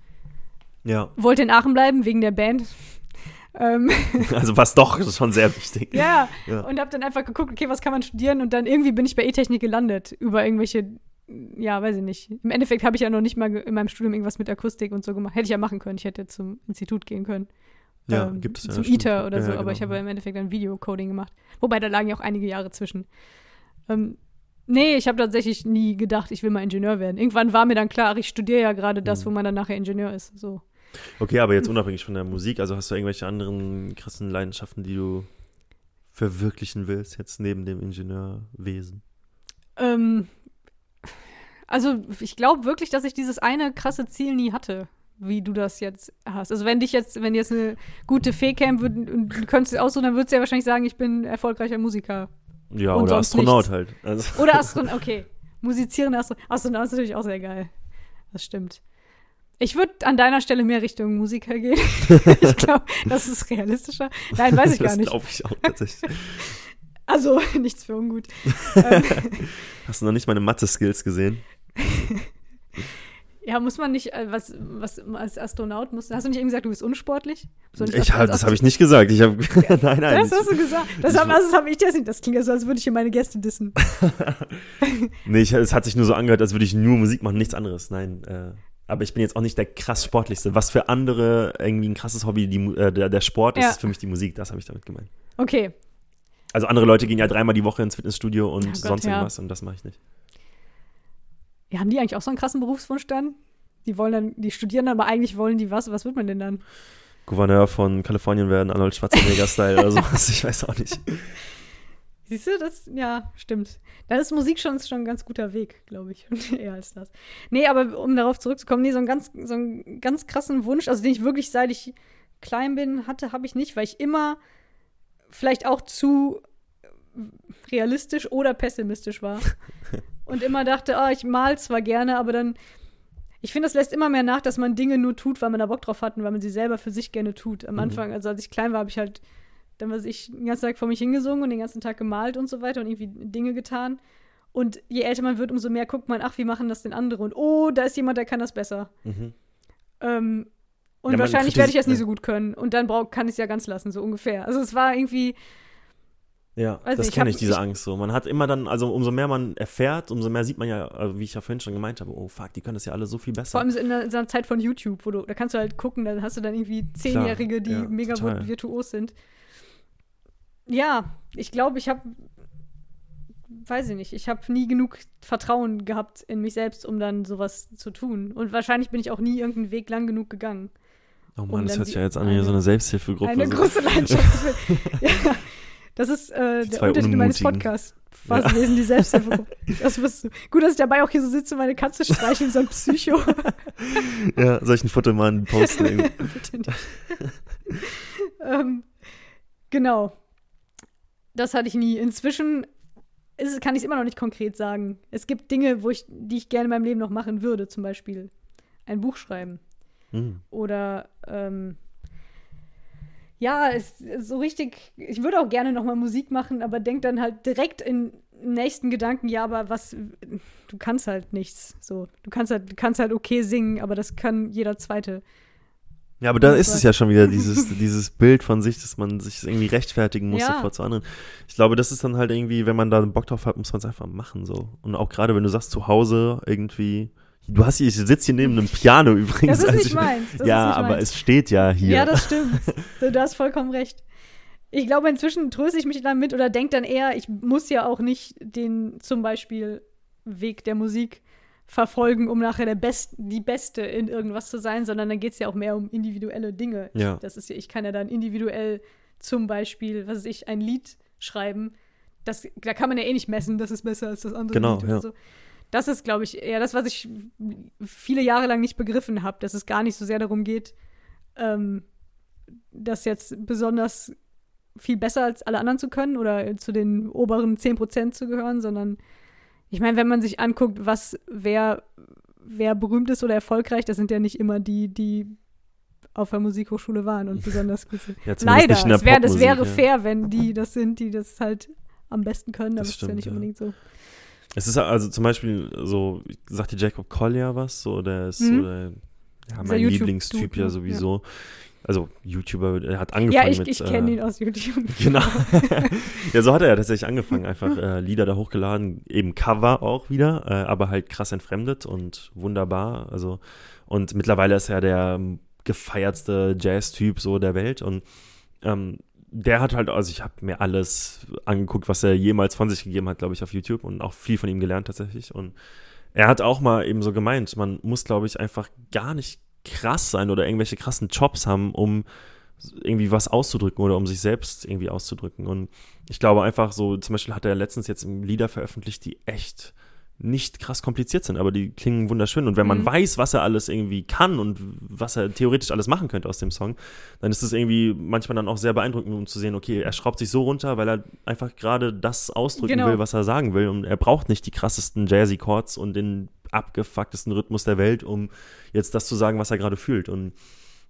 Ja, Wollte in Aachen bleiben, wegen der Band. Ähm, (laughs) also was doch, schon sehr wichtig. ja, Ja. und habe dann einfach geguckt, okay, was kann man studieren? Und dann irgendwie bin ich bei E-Technik gelandet, über irgendwelche, ja, weiß ich nicht. Im Endeffekt habe ich ja noch nicht mal in meinem Studium irgendwas mit Akustik und so gemacht. Hätte ich ja machen können, ich hätte zum Institut gehen können. Ja, ähm, gibt es ja. Zum. ITER oder so, ja, aber ich genau. habe im Endeffekt dann Videocoding gemacht. Wobei, da lagen ja auch einige Jahre zwischen. Ähm, nee, ich habe tatsächlich nie gedacht, ich will mal Ingenieur werden. Irgendwann war mir dann klar, ach, ich studiere ja gerade das, Mhm. wo man dann nachher Ingenieur ist. So. Okay, aber jetzt unabhängig von der Musik, also hast du irgendwelche anderen krassen Leidenschaften, die du verwirklichen willst, jetzt neben dem Ingenieurwesen? Ähm, also, ich glaube wirklich, dass ich dieses eine krasse Ziel nie hatte, wie du das jetzt hast. Also, wenn dich jetzt, wenn jetzt eine gute Fee käme würd- und du könntest es aussuchen, dann würdest du ja wahrscheinlich sagen, ich bin erfolgreicher Musiker. Ja, Und oder Astronaut nichts. halt. Also, Oder Astronaut, okay. Musizierender Astro Astronaut ist natürlich auch sehr geil. Das stimmt. Ich würde an deiner Stelle mehr Richtung Musiker gehen. (laughs) (laughs) ich glaube, das ist realistischer. Nein, weiß ich (laughs) gar das nicht. glaube ich auch tatsächlich. Also, nichts für ungut. ähm, Hast du noch nicht meine Mathe-Skills gesehen? ja, muss man nicht, äh, was, was als Astronaut muss. Hast du nicht eben gesagt, du bist unsportlich? Ich hab, das habe ich nicht gesagt. Ich habe nein, nein. Das hast du gesagt. Das habe also, das hab ich dir nicht. Das klingt ja so, als würde ich hier meine Gäste dissen. Nee, ich, es hat sich nur so angehört, als würde ich nur Musik machen, nichts anderes. Nein, äh, aber ich bin jetzt auch nicht der krass sportlichste. Was für andere irgendwie ein krasses Hobby die, äh, der, der Sport ist, Ja. ist für mich die Musik. Das habe ich damit gemeint. Okay. Also andere Leute gehen ja dreimal die Woche ins Fitnessstudio und Ja, Gott, sonst ja. irgendwas und das mache ich nicht. Ja, haben die eigentlich auch so einen krassen Berufswunsch dann? Die wollen dann, die studieren, aber eigentlich wollen die was? Was wird man denn dann? Gouverneur von Kalifornien werden, Arnold Schwarzenegger-Style oder (laughs) sowas. Ich weiß auch nicht. Siehst du, das, ja, stimmt. Dann ist Musik schon, schon ein ganz guter Weg, glaube ich. (laughs) Eher als das. Nee, aber um darauf zurückzukommen, nee, so einen ganz, so einen ganz krassen Wunsch, also den ich wirklich seit ich klein bin, hatte, habe ich nicht, weil ich immer vielleicht auch zu realistisch oder pessimistisch war. (laughs) Und immer dachte, ah, ich mal zwar gerne, aber dann. Ich finde, das lässt immer mehr nach, dass man Dinge nur tut, weil man da Bock drauf hat und weil man sie selber für sich gerne tut. Am Mhm. Anfang, also als ich klein war, habe ich halt dann was ich den ganzen Tag vor mich hingesungen und den ganzen Tag gemalt und so weiter und irgendwie Dinge getan. Und je älter man wird, umso mehr guckt man, ach, wie machen das denn andere? Und oh, da ist jemand, der kann das besser. Mhm. Ähm, und Ja, wahrscheinlich werde ich das nie so gut können. Und dann brauch, kann ich es ja ganz lassen, so ungefähr. Also es war irgendwie, Ja, Weiß das kenne ich, diese ich- Angst so. Man hat immer dann, also umso mehr man erfährt, umso mehr sieht man ja, also wie ich ja vorhin schon gemeint habe, oh fuck, die können das ja alle so viel besser. vor allem in, einer Zeit von YouTube, wo du, da kannst du halt gucken, da hast du dann irgendwie Zehnjährige, die ja, mega total. virtuos sind. Ja, ich glaube, ich habe weiß ich nicht, ich habe nie genug Vertrauen gehabt in mich selbst, um dann sowas zu tun. Und wahrscheinlich bin ich auch nie irgendeinen Weg lang genug gegangen. Oh Um Mann, das dann hört sich ja jetzt an wie so eine Selbsthilfegruppe. Eine so. große Leidenschaft. (laughs) ja, das ist äh, der Untertitel meines. Podcasts. Was lesen die Selbsthilfegruppe? Das wirst du. Gut, dass ich dabei auch hier so sitze und meine Katze streiche wie so ein Psycho. (laughs) ja, soll ich ein Foto mal posten? (laughs) Bitte nicht. ähm, genau. Das hatte ich nie. Inzwischen ist, es- kann ich es immer noch nicht konkret sagen. Es gibt Dinge, wo ich, die ich gerne in meinem Leben noch machen würde, zum Beispiel ein Buch schreiben. Hm. Oder ähm, ja, es, so richtig, ich würde auch gerne nochmal Musik machen, aber denk dann halt direkt in im nächsten Gedanken, ja, aber was, du kannst halt nichts. So, du kannst halt, du kannst halt okay singen, aber das kann jeder zweite. Ja, aber da Das ist es ja schon wieder dieses, (laughs) dieses Bild von sich, dass man sich irgendwie rechtfertigen muss Ja. zu anderen. Ich glaube, das ist dann halt irgendwie, wenn man da Bock drauf hat, muss man es einfach machen so. Und auch gerade, wenn du sagst, zu Hause irgendwie, du hast hier, ich sitze hier neben einem Piano (laughs) übrigens. Das ist also nicht ich- meins. Ja, nicht aber meins. es steht ja hier. Ja, das stimmt. (laughs) du, du hast vollkommen recht. Ich glaube, inzwischen tröste ich mich damit oder denke dann eher, ich muss ja auch nicht den zum Beispiel Weg der Musik verfolgen, um nachher der Best, die Beste in irgendwas zu sein, sondern dann geht es ja auch mehr um individuelle Dinge. Ja. Das ist ja, ich kann ja dann individuell zum Beispiel, was weiß ich, ein Lied schreiben. Das, da kann man ja eh nicht messen, das ist besser als das andere Genau, Lied ja. so. Das ist, glaube ich, eher das, was ich viele Jahre lang nicht begriffen habe, dass es gar nicht so sehr darum geht, ähm, das jetzt besonders viel besser als alle anderen zu können oder zu den oberen 10% zu gehören, sondern ich meine, wenn man sich anguckt, was wer, wer berühmt ist oder erfolgreich, das sind ja nicht immer die, die auf der Musikhochschule waren und (laughs) besonders gut sind. Ja, Leider, es wär, das wäre ja. fair, wenn die das sind, die das halt am besten können, aber Das das ist ja nicht ja. unbedingt so. Es ist also zum Beispiel so, sagt dir Jacob Collier was? So, der ist Mhm. so der, ja, mein Lieblingstyp ja ne? sowieso. Also YouTuber, er hat angefangen Ja, ich, mit. ich kenne äh, ihn aus YouTube. (laughs) Genau. (laughs) ja, so hat er ja tatsächlich angefangen. Einfach äh, Lieder da hochgeladen, eben Cover auch wieder, äh, aber halt krass entfremdet und wunderbar. Also, und mittlerweile ist er der gefeiertste Jazz-Typ so der Welt und ähm, der hat halt, also ich habe mir alles angeguckt, was er jemals von sich gegeben hat, glaube ich, auf YouTube und auch viel von ihm gelernt tatsächlich. Und er hat auch mal eben so gemeint, man muss, glaube ich, einfach gar nicht krass sein oder irgendwelche krassen Jobs haben, um irgendwie was auszudrücken oder um sich selbst irgendwie auszudrücken. Und ich glaube einfach so, zum Beispiel hat er letztens jetzt Lieder veröffentlicht, die echt nicht krass kompliziert sind, aber die klingen wunderschön. Und wenn man Mhm. weiß, was er alles irgendwie kann und was er theoretisch alles machen könnte aus dem Song, dann ist es irgendwie manchmal dann auch sehr beeindruckend, um zu sehen, okay, er schraubt sich so runter, weil er einfach gerade das ausdrücken Genau. will, was er sagen will. Und er braucht nicht die krassesten Jazzy-Chords und den abgefucktesten Rhythmus der Welt, um jetzt das zu sagen, was er gerade fühlt. Und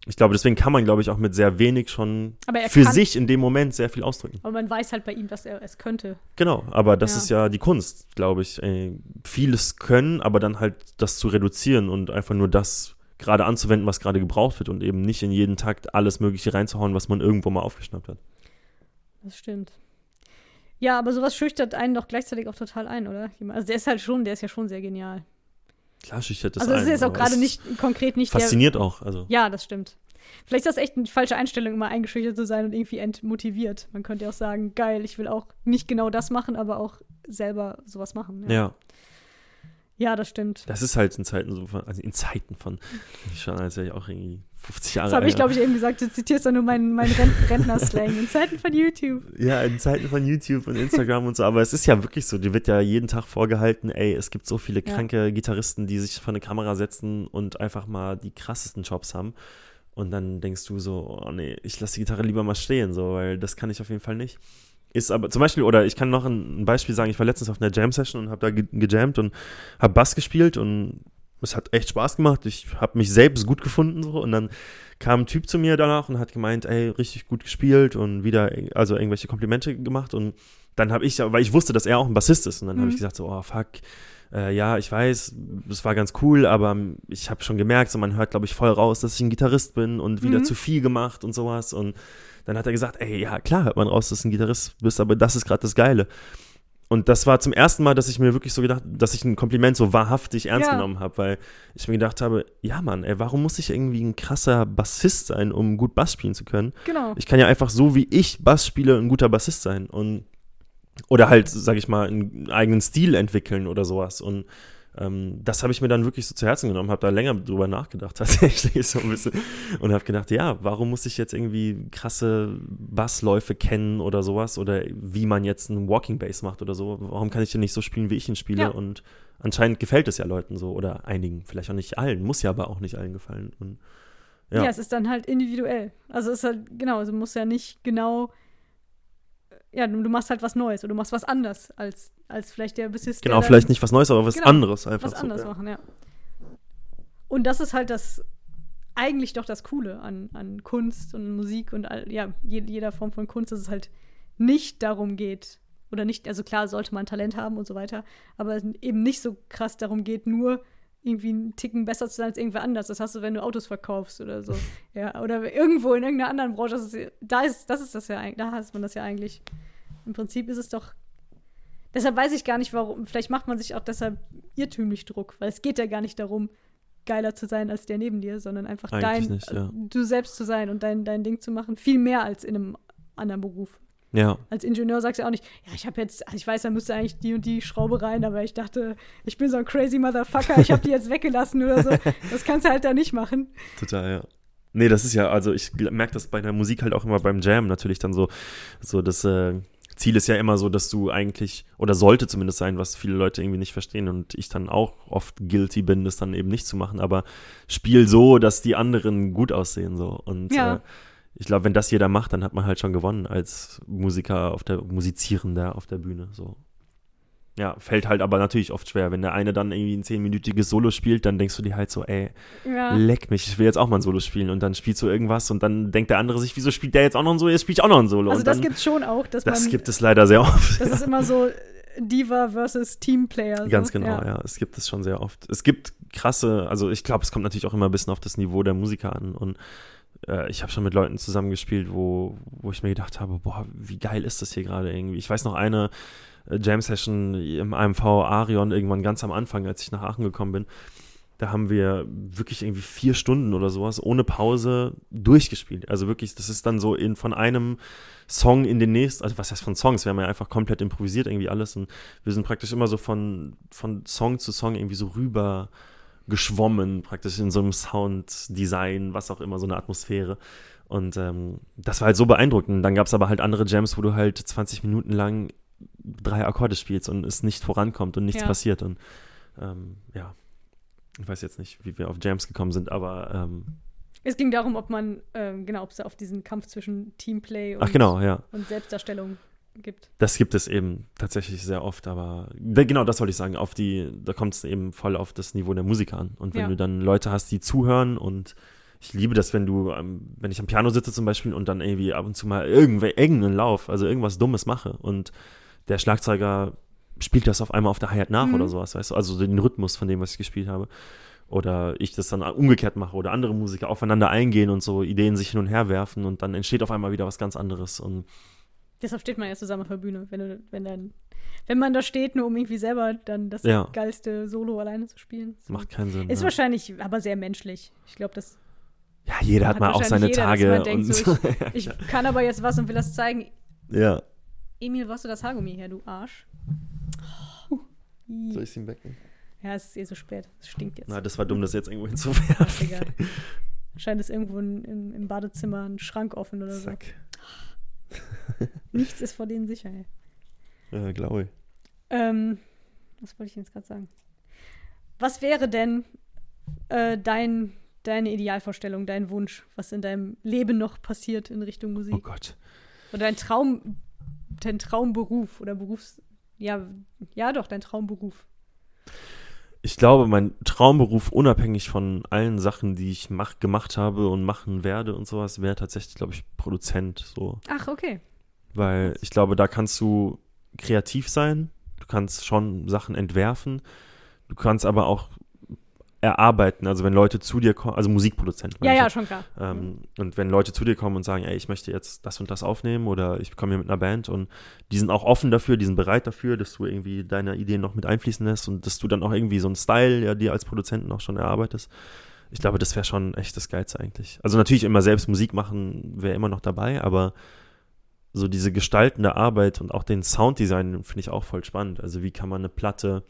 ich glaube, deswegen kann man, glaube ich, auch mit sehr wenig schon Aber für kann- sich in dem Moment sehr viel ausdrücken. Aber man weiß halt bei ihm, dass er es könnte. Genau, aber das Ja. ist ja die Kunst, glaube ich. Äh, vieles können, aber dann halt das zu reduzieren und einfach nur das gerade anzuwenden, was gerade gebraucht wird und eben nicht in jeden Takt alles Mögliche reinzuhauen, was man irgendwo mal aufgeschnappt hat. Das stimmt. Ja, aber sowas schüchtert einen doch gleichzeitig auch total ein, oder? Also der ist halt schon, der ist ja schon sehr genial. Klar schüchtert das also es ein, ist jetzt auch gerade nicht konkret nicht der. Fasziniert auch, also. Ja, das stimmt. Vielleicht ist das echt eine falsche Einstellung, immer eingeschüchtert zu sein und irgendwie entmotiviert. Man könnte ja auch sagen, geil, ich will auch nicht genau das machen, aber auch selber sowas machen. Ja, Ja, ja das stimmt. das ist halt in Zeiten so von, also in Zeiten von, (laughs) schon als ich auch irgendwie 50 Jahre Das habe ich, glaube ich, eben gesagt. Du zitierst doch nur meinen mein Rent Rentner-Slang in Zeiten von YouTube. Ja, in Zeiten von YouTube und Instagram und so, aber es ist ja wirklich so, dir wird ja jeden Tag vorgehalten, ey, es gibt so viele Ja. kranke Gitarristen, die sich vor eine Kamera setzen und einfach mal die krassesten Jobs haben. Und dann denkst du so, oh nee, ich lasse die Gitarre lieber mal stehen, so, weil das kann ich auf jeden Fall nicht. Ist aber zum Beispiel, oder ich kann noch ein, ein Beispiel sagen, ich war letztens auf einer Jam-Session und habe da ge gejammt und habe Bass gespielt und es hat echt Spaß gemacht. Ich habe mich selbst gut gefunden so und dann kam ein Typ zu mir danach und hat gemeint, ey, richtig gut gespielt und wieder, also irgendwelche Komplimente gemacht und dann habe ich, weil ich wusste, dass er auch ein Bassist ist und dann habe Mhm. ich gesagt so, oh fuck, äh, ja, ich weiß, es war ganz cool, aber ich habe schon gemerkt, so man hört, glaube ich, voll raus, dass ich ein Gitarrist bin und wieder Mhm. zu viel gemacht und sowas und dann hat er gesagt, ey, ja, klar hört man raus, dass du ein Gitarrist bist, aber das ist gerade das Geile. Und das war zum ersten Mal, dass ich mir wirklich so gedacht, dass ich ein Kompliment so wahrhaftig ernst Ja. genommen habe, weil ich mir gedacht habe, ja Mann, ey, warum muss ich irgendwie ein krasser Bassist sein, um gut Bass spielen zu können? Genau. Ich kann ja einfach so, wie ich Bass spiele, ein guter Bassist sein. Und oder halt, sag ich mal, einen eigenen Stil entwickeln oder sowas. Und ähm, das habe ich mir dann wirklich so zu Herzen genommen, habe da länger drüber nachgedacht (laughs) tatsächlich so ein bisschen und habe gedacht, ja, warum muss ich jetzt irgendwie krasse Bassläufe kennen oder sowas oder wie man jetzt einen Walking Bass macht oder so? Warum kann ich denn nicht so spielen, wie ich ihn spiele? Ja. Und anscheinend gefällt es ja Leuten so oder einigen, vielleicht auch nicht allen, muss ja aber auch nicht allen gefallen. Und Ja. Ja. es ist dann halt individuell. Also es ist halt, genau, also du musst ja nicht genau, ja, du, du machst halt was Neues oder du machst was anders als, als vielleicht der Bassist. der genau, vielleicht nicht was Neues, aber was Genau, anderes einfach. was so, anderes ja. machen, ja. Und das ist halt das, eigentlich doch das Coole an, an Kunst und Musik und all, ja, je, jeder Form von Kunst, dass es halt nicht darum geht, oder nicht, also klar sollte man Talent haben und so weiter, aber eben nicht so krass darum geht, nur irgendwie einen Ticken besser zu sein als irgendwer anders. Das hast du, wenn du Autos verkaufst oder so. (laughs) ja, oder irgendwo in irgendeiner anderen Branche. Das ist, da ist, das ist das ja eigentlich, da hat man das ja eigentlich. Im Prinzip ist es doch. Deshalb weiß ich gar nicht, warum. Vielleicht macht man sich auch deshalb irrtümlich Druck, weil es geht ja gar nicht darum, geiler zu sein als der neben dir, sondern einfach Eigentlich dein, nicht, ja. du selbst zu sein und dein, dein Ding zu machen. Viel mehr als in einem anderen Beruf. Ja, Als Ingenieur sagst du auch nicht, ja, ich habe jetzt, ich weiß, da müsste eigentlich die und die Schraube rein, aber ich dachte, ich bin so ein crazy Motherfucker, ich habe die jetzt weggelassen oder so. Das kannst du halt da nicht machen. total, ja. Nee, das ist ja, also ich merke das bei der Musik halt auch immer beim Jam natürlich dann so, so das äh, Ziel ist ja immer so, dass du eigentlich, oder sollte zumindest sein, was viele Leute irgendwie nicht verstehen und ich dann auch oft guilty bin, das dann eben nicht zu machen, aber spiel so, dass die anderen gut aussehen so und Ja. äh, ich glaube, wenn das jeder macht, dann hat man halt schon gewonnen als Musiker auf der, Musizierender auf der Bühne, so. Ja, fällt halt aber natürlich oft schwer. Wenn der eine dann irgendwie ein zehnminütiges Solo spielt, dann denkst du dir halt so, ey, Ja. leck mich, ich will jetzt auch mal ein Solo spielen. Und dann spielst du irgendwas und dann denkt der andere sich, wieso spielt der jetzt auch noch ein Solo? Jetzt spiele ich auch noch ein Solo. Also und das dann, gibt's schon auch, dass das man, gibt es leider sehr oft. das ist (laughs) immer so Diva versus Teamplayer. So. Ganz genau, ja. Es gibt es schon sehr oft. Es gibt krasse, also ich glaube, es kommt natürlich auch immer ein bisschen auf das Niveau der Musiker an. Und äh, ich habe schon mit Leuten zusammengespielt, wo, wo ich mir gedacht habe, boah, wie geil ist das hier gerade irgendwie. Ich weiß noch eine äh, Jam-Session im AMV Arion irgendwann ganz am Anfang, als ich nach Aachen gekommen bin. Da haben wir wirklich irgendwie vier Stunden oder sowas ohne Pause durchgespielt. Also wirklich, das ist dann so in, von einem Song in den nächsten, also was heißt von Songs? Wir haben ja einfach komplett improvisiert irgendwie alles und wir sind praktisch immer so von, von Song zu Song irgendwie so rüber geschwommen, praktisch in so einem Sounddesign, was auch immer, so eine Atmosphäre. Und ähm, das war halt so beeindruckend. Dann gab es aber halt andere Jams, wo du halt 20 Minuten lang drei Akkorde spielst und es nicht vorankommt und nichts Ja. passiert. Und ähm, ja, ich weiß jetzt nicht, wie wir auf Jams gekommen sind, aber ähm, Es ging darum, ob man, ähm, genau, ob es auf diesen Kampf zwischen Teamplay und, ach genau, ja. und Selbstdarstellung gibt. Das gibt es eben tatsächlich sehr oft, aber genau das wollte ich sagen. Auf die, da kommt es eben voll auf das Niveau der Musiker an. Und wenn Ja. du dann Leute hast, die zuhören und ich liebe das, wenn du, ähm, wenn ich am Piano sitze zum Beispiel und dann irgendwie ab und zu mal irgendwer, irgendeinen Lauf, also irgendwas Dummes mache und der Schlagzeuger spielt das auf einmal auf der Hi-Hat nach Mhm. oder sowas, weißt du, also den Rhythmus von dem, was ich gespielt habe. Oder ich das dann umgekehrt mache oder andere Musiker aufeinander eingehen und so Ideen sich hin und her werfen und dann entsteht auf einmal wieder was ganz anderes. Und Deshalb steht man ja zusammen auf der Bühne, wenn, du, wenn, dann, wenn man da steht, nur um irgendwie selber dann das Ja. geilste Solo alleine zu spielen. So. macht keinen Sinn. Ist ja. wahrscheinlich aber sehr menschlich. Ich glaube, das. Ja, jeder hat, Hat mal auch seine jeder, Tage. denkt, und so, (laughs) Ich kann aber jetzt was und will das zeigen. ja. Emil, wo hast du das Haargummi her, du Arsch? Soll ich es ihm wecken? Ja, es ist eh so spät. Es stinkt jetzt. Na, das war dumm, das jetzt irgendwo hinzuwerfen. Ach, egal. Scheint es irgendwo in, im, im Badezimmer ein Schrank offen oder so. (laughs) Nichts ist vor denen sicher, ey. Ja, glaube ich. Ähm, was wollte ich jetzt gerade sagen? Was wäre denn äh, dein, deine Idealvorstellung, dein Wunsch, was in deinem Leben noch passiert in Richtung Musik? Oh Gott. Oder dein Traum, dein Traumberuf oder Berufs. Ja, ja doch, dein Traumberuf. Ich glaube, mein Traumberuf, unabhängig von allen Sachen, die ich mach, gemacht habe und machen werde und sowas, wäre tatsächlich, glaube ich, Produzent. So. Ach, okay. Weil ich glaube, da kannst du kreativ sein, du kannst schon Sachen entwerfen, du kannst aber auch erarbeiten. Also wenn Leute zu dir kommen, also Musikproduzent. Ja, ja, jetzt. schon klar. Ähm, und wenn Leute zu dir kommen und sagen, ey, ich möchte jetzt das und das aufnehmen oder ich komme hier mit einer Band und die sind auch offen dafür, die sind bereit dafür, dass du irgendwie deine Ideen noch mit einfließen lässt und dass du dann auch irgendwie so einen Style ja dir als Produzenten auch schon erarbeitest. Ich glaube, das wäre schon echt das Geilste eigentlich. Also natürlich immer selbst Musik machen wäre immer noch dabei, aber so diese gestaltende Arbeit und auch den Sounddesign finde ich auch voll spannend. Also wie kann man eine Platte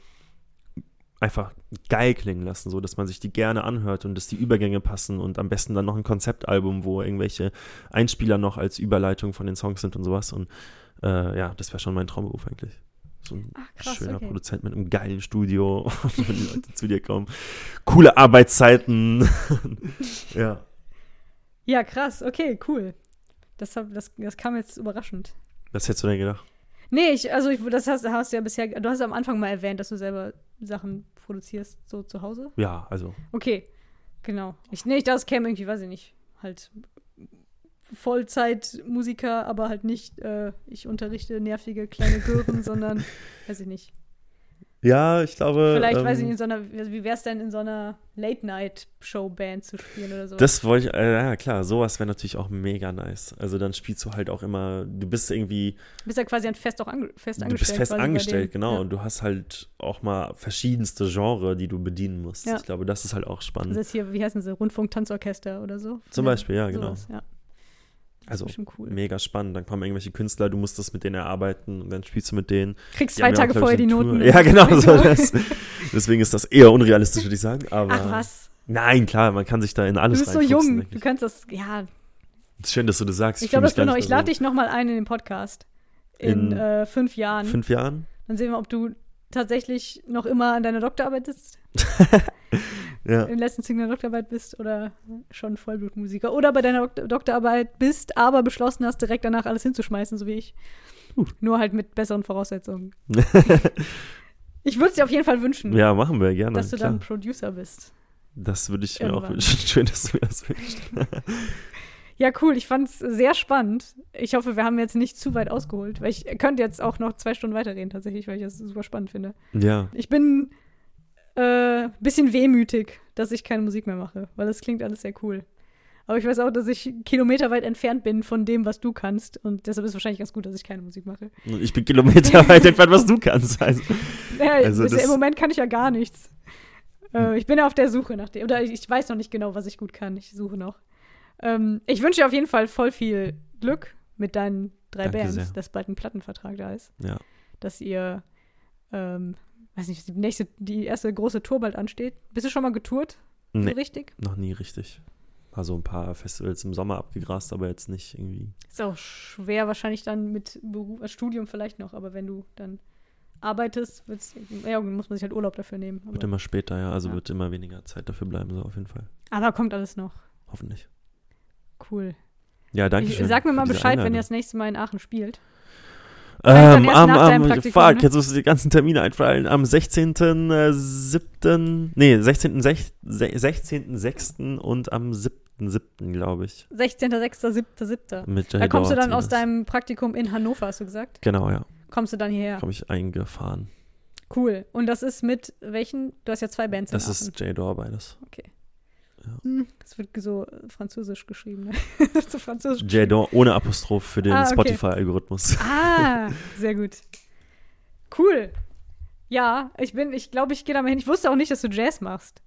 einfach geil klingen lassen, so dass man sich die gerne anhört und dass die Übergänge passen und am besten dann noch ein Konzeptalbum, wo irgendwelche Einspieler noch als Überleitung von den Songs sind und sowas. Und äh, ja, das wäre schon mein Traumberuf eigentlich. So ein Ach, krass, schöner okay. Produzent mit einem geilen Studio, (laughs) wenn die Leute zu dir kommen. Coole Arbeitszeiten. (laughs) ja. Ja, krass, okay, cool. Das, hab, das, das kam jetzt überraschend. Was hättest du denn gedacht? Nee, ich, also ich, das hast, hast du ja bisher, du hast am Anfang mal erwähnt, dass du selber Sachen produzierst, so zu Hause. Ja, also Okay, genau. Ich, dachte, es käme irgendwie, weiß ich nicht, halt Vollzeitmusiker, aber halt nicht, äh, ich unterrichte nervige kleine Gören, (laughs) sondern, weiß ich nicht. Ja, ich glaube. Vielleicht, ähm, weiß ich nicht, in so einer, wie wäre es denn, in so einer Late-Night-Show-Band zu spielen oder so? Das wollte ich, äh, ja klar, sowas wäre natürlich auch mega nice. Also dann spielst du halt auch immer, du bist irgendwie, Du bist ja quasi ein fest, auch ange fest du angestellt. bist fest angestellt, genau. Ja. Und du hast halt auch mal verschiedenste Genre, die du bedienen musst. Ja. Ich glaube, das ist halt auch spannend. Das ist hier, wie heißen sie, Rundfunk-Tanzorchester oder so? Zum Beispiel, ja, genau. sowas, ja. Also cool. mega spannend. Dann kommen irgendwelche Künstler, du musst das mit denen erarbeiten und dann spielst du mit denen. Kriegst Die zwei auch, Tage glaub vorher ich, die eine Noten. Tour. Ja, genau. So das. Deswegen ist das eher unrealistisch, würde ich sagen. Aber Ach was, Nein, klar, man kann sich da in du alles bist so jung. Du Ich. kannst das, ja. Ist schön, dass du das sagst. Ich fühl glaube, das nicht Ich lade dich nochmal ein in den Podcast. In, In äh, fünf Jahren. Fünf Jahren? Dann sehen wir, ob du tatsächlich noch immer an deiner Doktorarbeit sitzt, (laughs) Ja. in den letzten Zügen deiner Doktorarbeit bist oder schon Vollblutmusiker. Oder bei deiner Dok Doktorarbeit bist, aber beschlossen hast, direkt danach alles hinzuschmeißen, so wie ich. Uh. Nur halt mit besseren Voraussetzungen. (laughs) Ich würde es dir auf jeden Fall wünschen, ja, machen wir gerne. dass du klar. dann Producer bist. Das würde ich mir auch Irgendwann. wünschen. (laughs) Schön, dass du mir das wünschst. (laughs) Ja, cool. Ich fand es sehr spannend. Ich hoffe, wir haben jetzt nicht zu weit ausgeholt, weil ich könnte jetzt auch noch zwei Stunden weiterreden, tatsächlich, weil ich das super spannend finde. ja. Ich bin äh, bisschen wehmütig, dass ich keine Musik mehr mache, weil das klingt alles sehr cool. Aber ich weiß auch, dass ich kilometerweit entfernt bin von dem, was du kannst. Und deshalb ist es wahrscheinlich ganz gut, dass ich keine Musik mache. Ich bin kilometerweit (laughs) entfernt, was du kannst. Also, (laughs) Naja, Also das- Im Moment kann ich ja gar nichts. Äh, ich bin ja auf der Suche nach dem. Oder ich, ich weiß noch nicht genau, was ich gut kann. Ich suche noch. Ähm, ich wünsche dir auf jeden Fall voll viel Glück mit deinen drei Danke Bands, sehr. dass bald ein Plattenvertrag da ist. ja. Dass ihr, ähm, weiß nicht, die nächste, die erste große Tour bald ansteht. Bist du schon mal getourt? So Nee, richtig? noch nie richtig. Also ein paar Festivals im Sommer abgegrast, aber jetzt nicht irgendwie. Ist auch schwer wahrscheinlich dann mit Beruf, äh, Studium vielleicht noch, aber wenn du dann arbeitest, wird's, ja, muss man sich halt Urlaub dafür nehmen. Wird immer später, ja. Also Ja. wird immer weniger Zeit dafür bleiben, so auf jeden Fall. aber kommt alles noch. Hoffentlich. Cool. Ja, danke Ich, schön. sag mir mal Bescheid, wenn Einladung. ihr das nächste Mal in Aachen spielt. Ähm, am, am, fuck, ne? jetzt musst du die ganzen Termine einfallen. Am 16.07., nee, 16. sech- se- 16.06. und am 7.07., glaube ich. 16.06.07.07. Mit Da Jay kommst du dann aus deinem Praktikum in Hannover, hast du gesagt? Genau, ja. Kommst du dann hierher? Komme ich eingefahren. Cool. Und das ist mit welchen? Du hast ja zwei Bands Das ist J-Door beides. Hm, Das wird so äh, französisch geschrieben. Ne? (laughs) so französisch. J-Door ohne Apostroph für den Ah, okay. Spotify-Algorithmus. Ah, (laughs) sehr gut. Cool. Ja, ich bin, ich glaube, ich gehe da mal hin. Ich wusste auch nicht, dass du Jazz machst.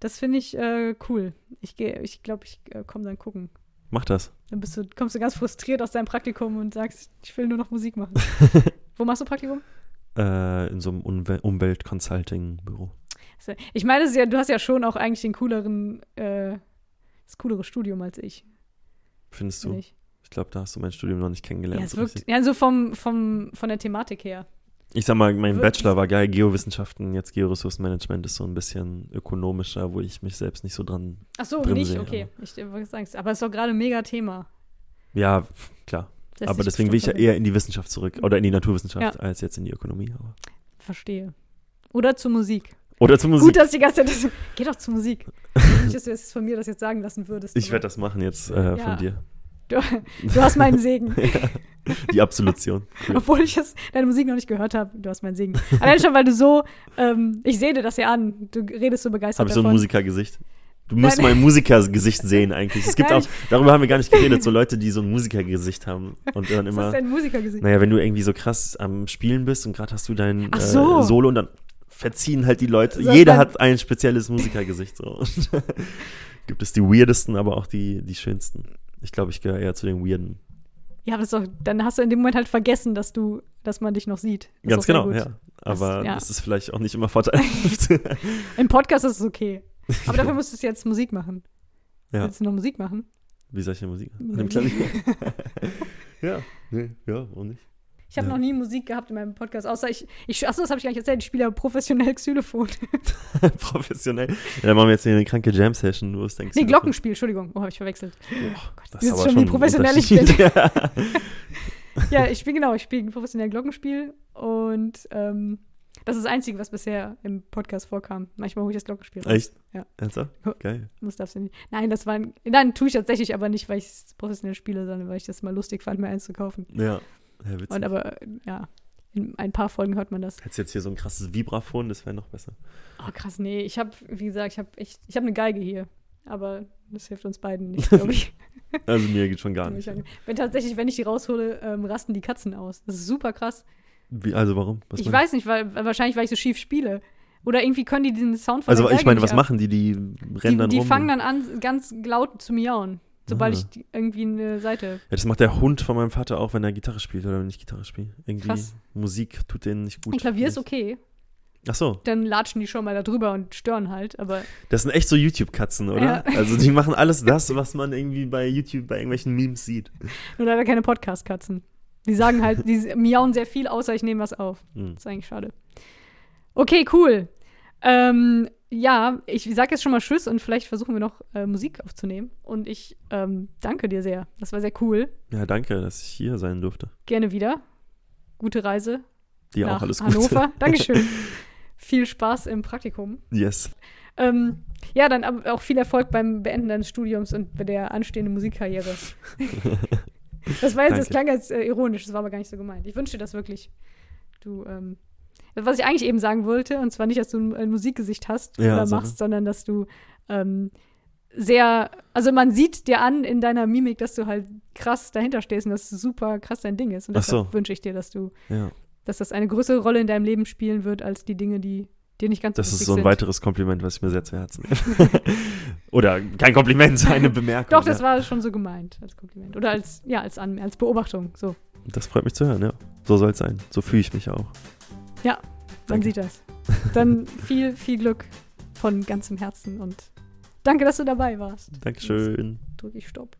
Das finde ich äh, cool. Ich gehe, ich glaube, ich äh, komme dann gucken. Mach das. Dann bist du, kommst du ganz frustriert aus deinem Praktikum und sagst, ich will nur noch Musik machen. (laughs) Wo machst du Praktikum? Äh, in so einem Umwel Umwelt-Consulting-Büro. Ich meine, ja, du hast ja schon auch eigentlich den cooleren, äh, das coolere Studium als ich. Findest finde du? Ich. Ich glaube, da hast du mein Studium noch nicht kennengelernt. Ja, so wirkt, ja, so vom, vom, von der Thematik her. Ich sag mal, mein wirkt- Bachelor war geil, Geowissenschaften, jetzt Georessourcenmanagement ist so ein bisschen ökonomischer, wo ich mich selbst nicht so dran. Ach so, nicht, sehe, okay. Ich äh, wollte sagen, aber es ist doch gerade ein mega Thema. Ja, klar. Lässt aber deswegen will ich ja eher in die Wissenschaft zurück oder in die Naturwissenschaft Ja. als jetzt in die Ökonomie. Aber. Verstehe. Oder zur Musik. Oder zur Musik. Gut, dass die ganze Zeit das. Geh doch zur Musik. Nicht, dass du jetzt von mir das jetzt sagen lassen würdest. ich werde das machen jetzt äh, Ja. von dir. Du, du hast meinen Segen. (laughs) Die Absolution. Cool. (laughs) Obwohl ich das, deine Musik noch nicht gehört habe. Du hast meinen Segen. Allein schon, weil du so. Ähm, ich sehe dir das ja an. Du redest so begeistert Habe ich so ein. Musikergesicht? Du musst Nein. mein Musikergesicht sehen eigentlich. Es gibt Nein. auch, darüber haben wir gar nicht geredet, so Leute, die so ein Musikergesicht haben und dann Was immer. ist dein Musikergesicht? Naja, wenn du irgendwie so krass am Spielen bist und gerade hast du dein Ach so. äh, Solo und dann verziehen halt die Leute. So, Jeder hat ein spezielles Musikergesicht. So. (laughs) Gibt es die weirdesten, aber auch die, die schönsten. Ich glaube, ich gehöre eher zu den weirden. Ja, aber doch, dann hast du in dem Moment halt vergessen, dass du, dass man dich noch sieht. Das Ganz genau, ja. Aber Das- ja. das ist vielleicht auch nicht immer vorteilhaft. (laughs) Im Podcast ist es okay. Aber dafür musst du jetzt Musik machen. Ja. Willst du noch Musik machen? Wie soll ich denn Musik? Klavier? (laughs) ja, nee, ja, warum nicht? Ich habe Ja. noch nie Musik gehabt in meinem Podcast, außer ich, ich achso, das habe ich gar nicht erzählt, ich spiele ja professionell Xylophon. (laughs) Professionell. Ja, dann machen wir jetzt hier eine kranke Jam-Session. Wo ist dein nee, Xylophon? Glockenspiel, Entschuldigung. Oh, habe ich verwechselt. Das Siehst ist aber schon, schon wie professionell ein (laughs) ich bin. Ja. Ja, ich spiele genau, ich spiele professionell Glockenspiel und ähm, das ist das Einzige, was bisher im Podcast vorkam. Manchmal hole ich das Glockenspiel raus. Echt? Ja. Ernsthaft? Geil. Das darfst du nicht. Nein, das war ein, Nein, tue ich tatsächlich, aber nicht, weil ich es professionell spiele, sondern weil ich das mal lustig fand, mir eins zu kaufen. Ja. Ja, witzig. Und aber, ja, in ein paar Folgen hört man das. Hättest jetzt hier so ein krasses Vibraphon, das wäre noch besser. Oh, krass, nee. Ich habe, wie gesagt, ich habe echt, ich habe eine Geige hier. Aber das hilft uns beiden nicht, glaube ich. (laughs) (laughs) Also mir geht schon gar nicht. Ich- Wenn tatsächlich, wenn ich die raushole, ähm, rasten die Katzen aus. Das ist super krass. Wie, also warum? Was ich weiß nicht, weil wahrscheinlich, weil ich so schief spiele. Oder irgendwie können die diesen Sound du? von Also ich meine, was ab. machen die? Die rennen Die, dann die rum. fangen und- dann an, ganz laut zu miauen, sobald Ah. ich irgendwie eine Seite. Ja, das macht der Hund von meinem Vater auch, wenn er Gitarre spielt oder wenn ich Gitarre spiele. Irgendwie Krass. Musik tut denen nicht gut. Ein Klavier ist okay. Ach so, Dann latschen die schon mal da drüber und stören halt. Aber das sind echt so YouTube-Katzen, oder? Ja. (laughs) Also die machen alles das, was man irgendwie bei YouTube bei irgendwelchen Memes sieht. nur leider keine Podcast-Katzen. Die sagen halt, die miauen sehr viel, außer ich nehme was auf. Hm. Das ist eigentlich schade. Okay, cool. Ähm, ja, ich sage jetzt schon mal Tschüss und vielleicht versuchen wir noch äh, Musik aufzunehmen. Und ich ähm, danke dir sehr. Das war sehr cool. Ja, danke, dass ich hier sein durfte. Gerne wieder. Gute Reise Dir auch alles Gute. Hannover. (laughs) Dankeschön. Viel Spaß im Praktikum. Yes. Ähm, ja, dann auch viel Erfolg beim Beenden deines Studiums und bei der anstehenden Musikkarriere. (laughs) das war jetzt, das Danke. klang jetzt äh, ironisch, das war aber gar nicht so gemeint. Ich wünsche dir das wirklich. Du, ähm, was ich eigentlich eben sagen wollte, und zwar nicht, dass du ein, Musikgesicht hast Ja, oder machst, sondern dass du ähm, sehr, also man sieht dir an in deiner Mimik, dass du halt krass dahinter stehst und dass es super krass dein Ding ist. Und deshalb so. wünsche ich dir, dass du, Ja, dass das eine größere Rolle in deinem Leben spielen wird, als die Dinge, die dir nicht ganz das wichtig ist so ein sind. weiteres Kompliment, was ich mir sehr zu Herzen nehme. (laughs) Oder kein Kompliment, eine Bemerkung. Doch, das ja. war schon so gemeint als Kompliment. Oder als, ja, als, An als Beobachtung. So, Das freut mich zu hören, ja. So soll es sein. So fühle ich mich auch. Man Danke. sieht das. Dann viel, viel Glück von ganzem Herzen und danke, dass du dabei warst. Dankeschön. Drücke ich Stopp.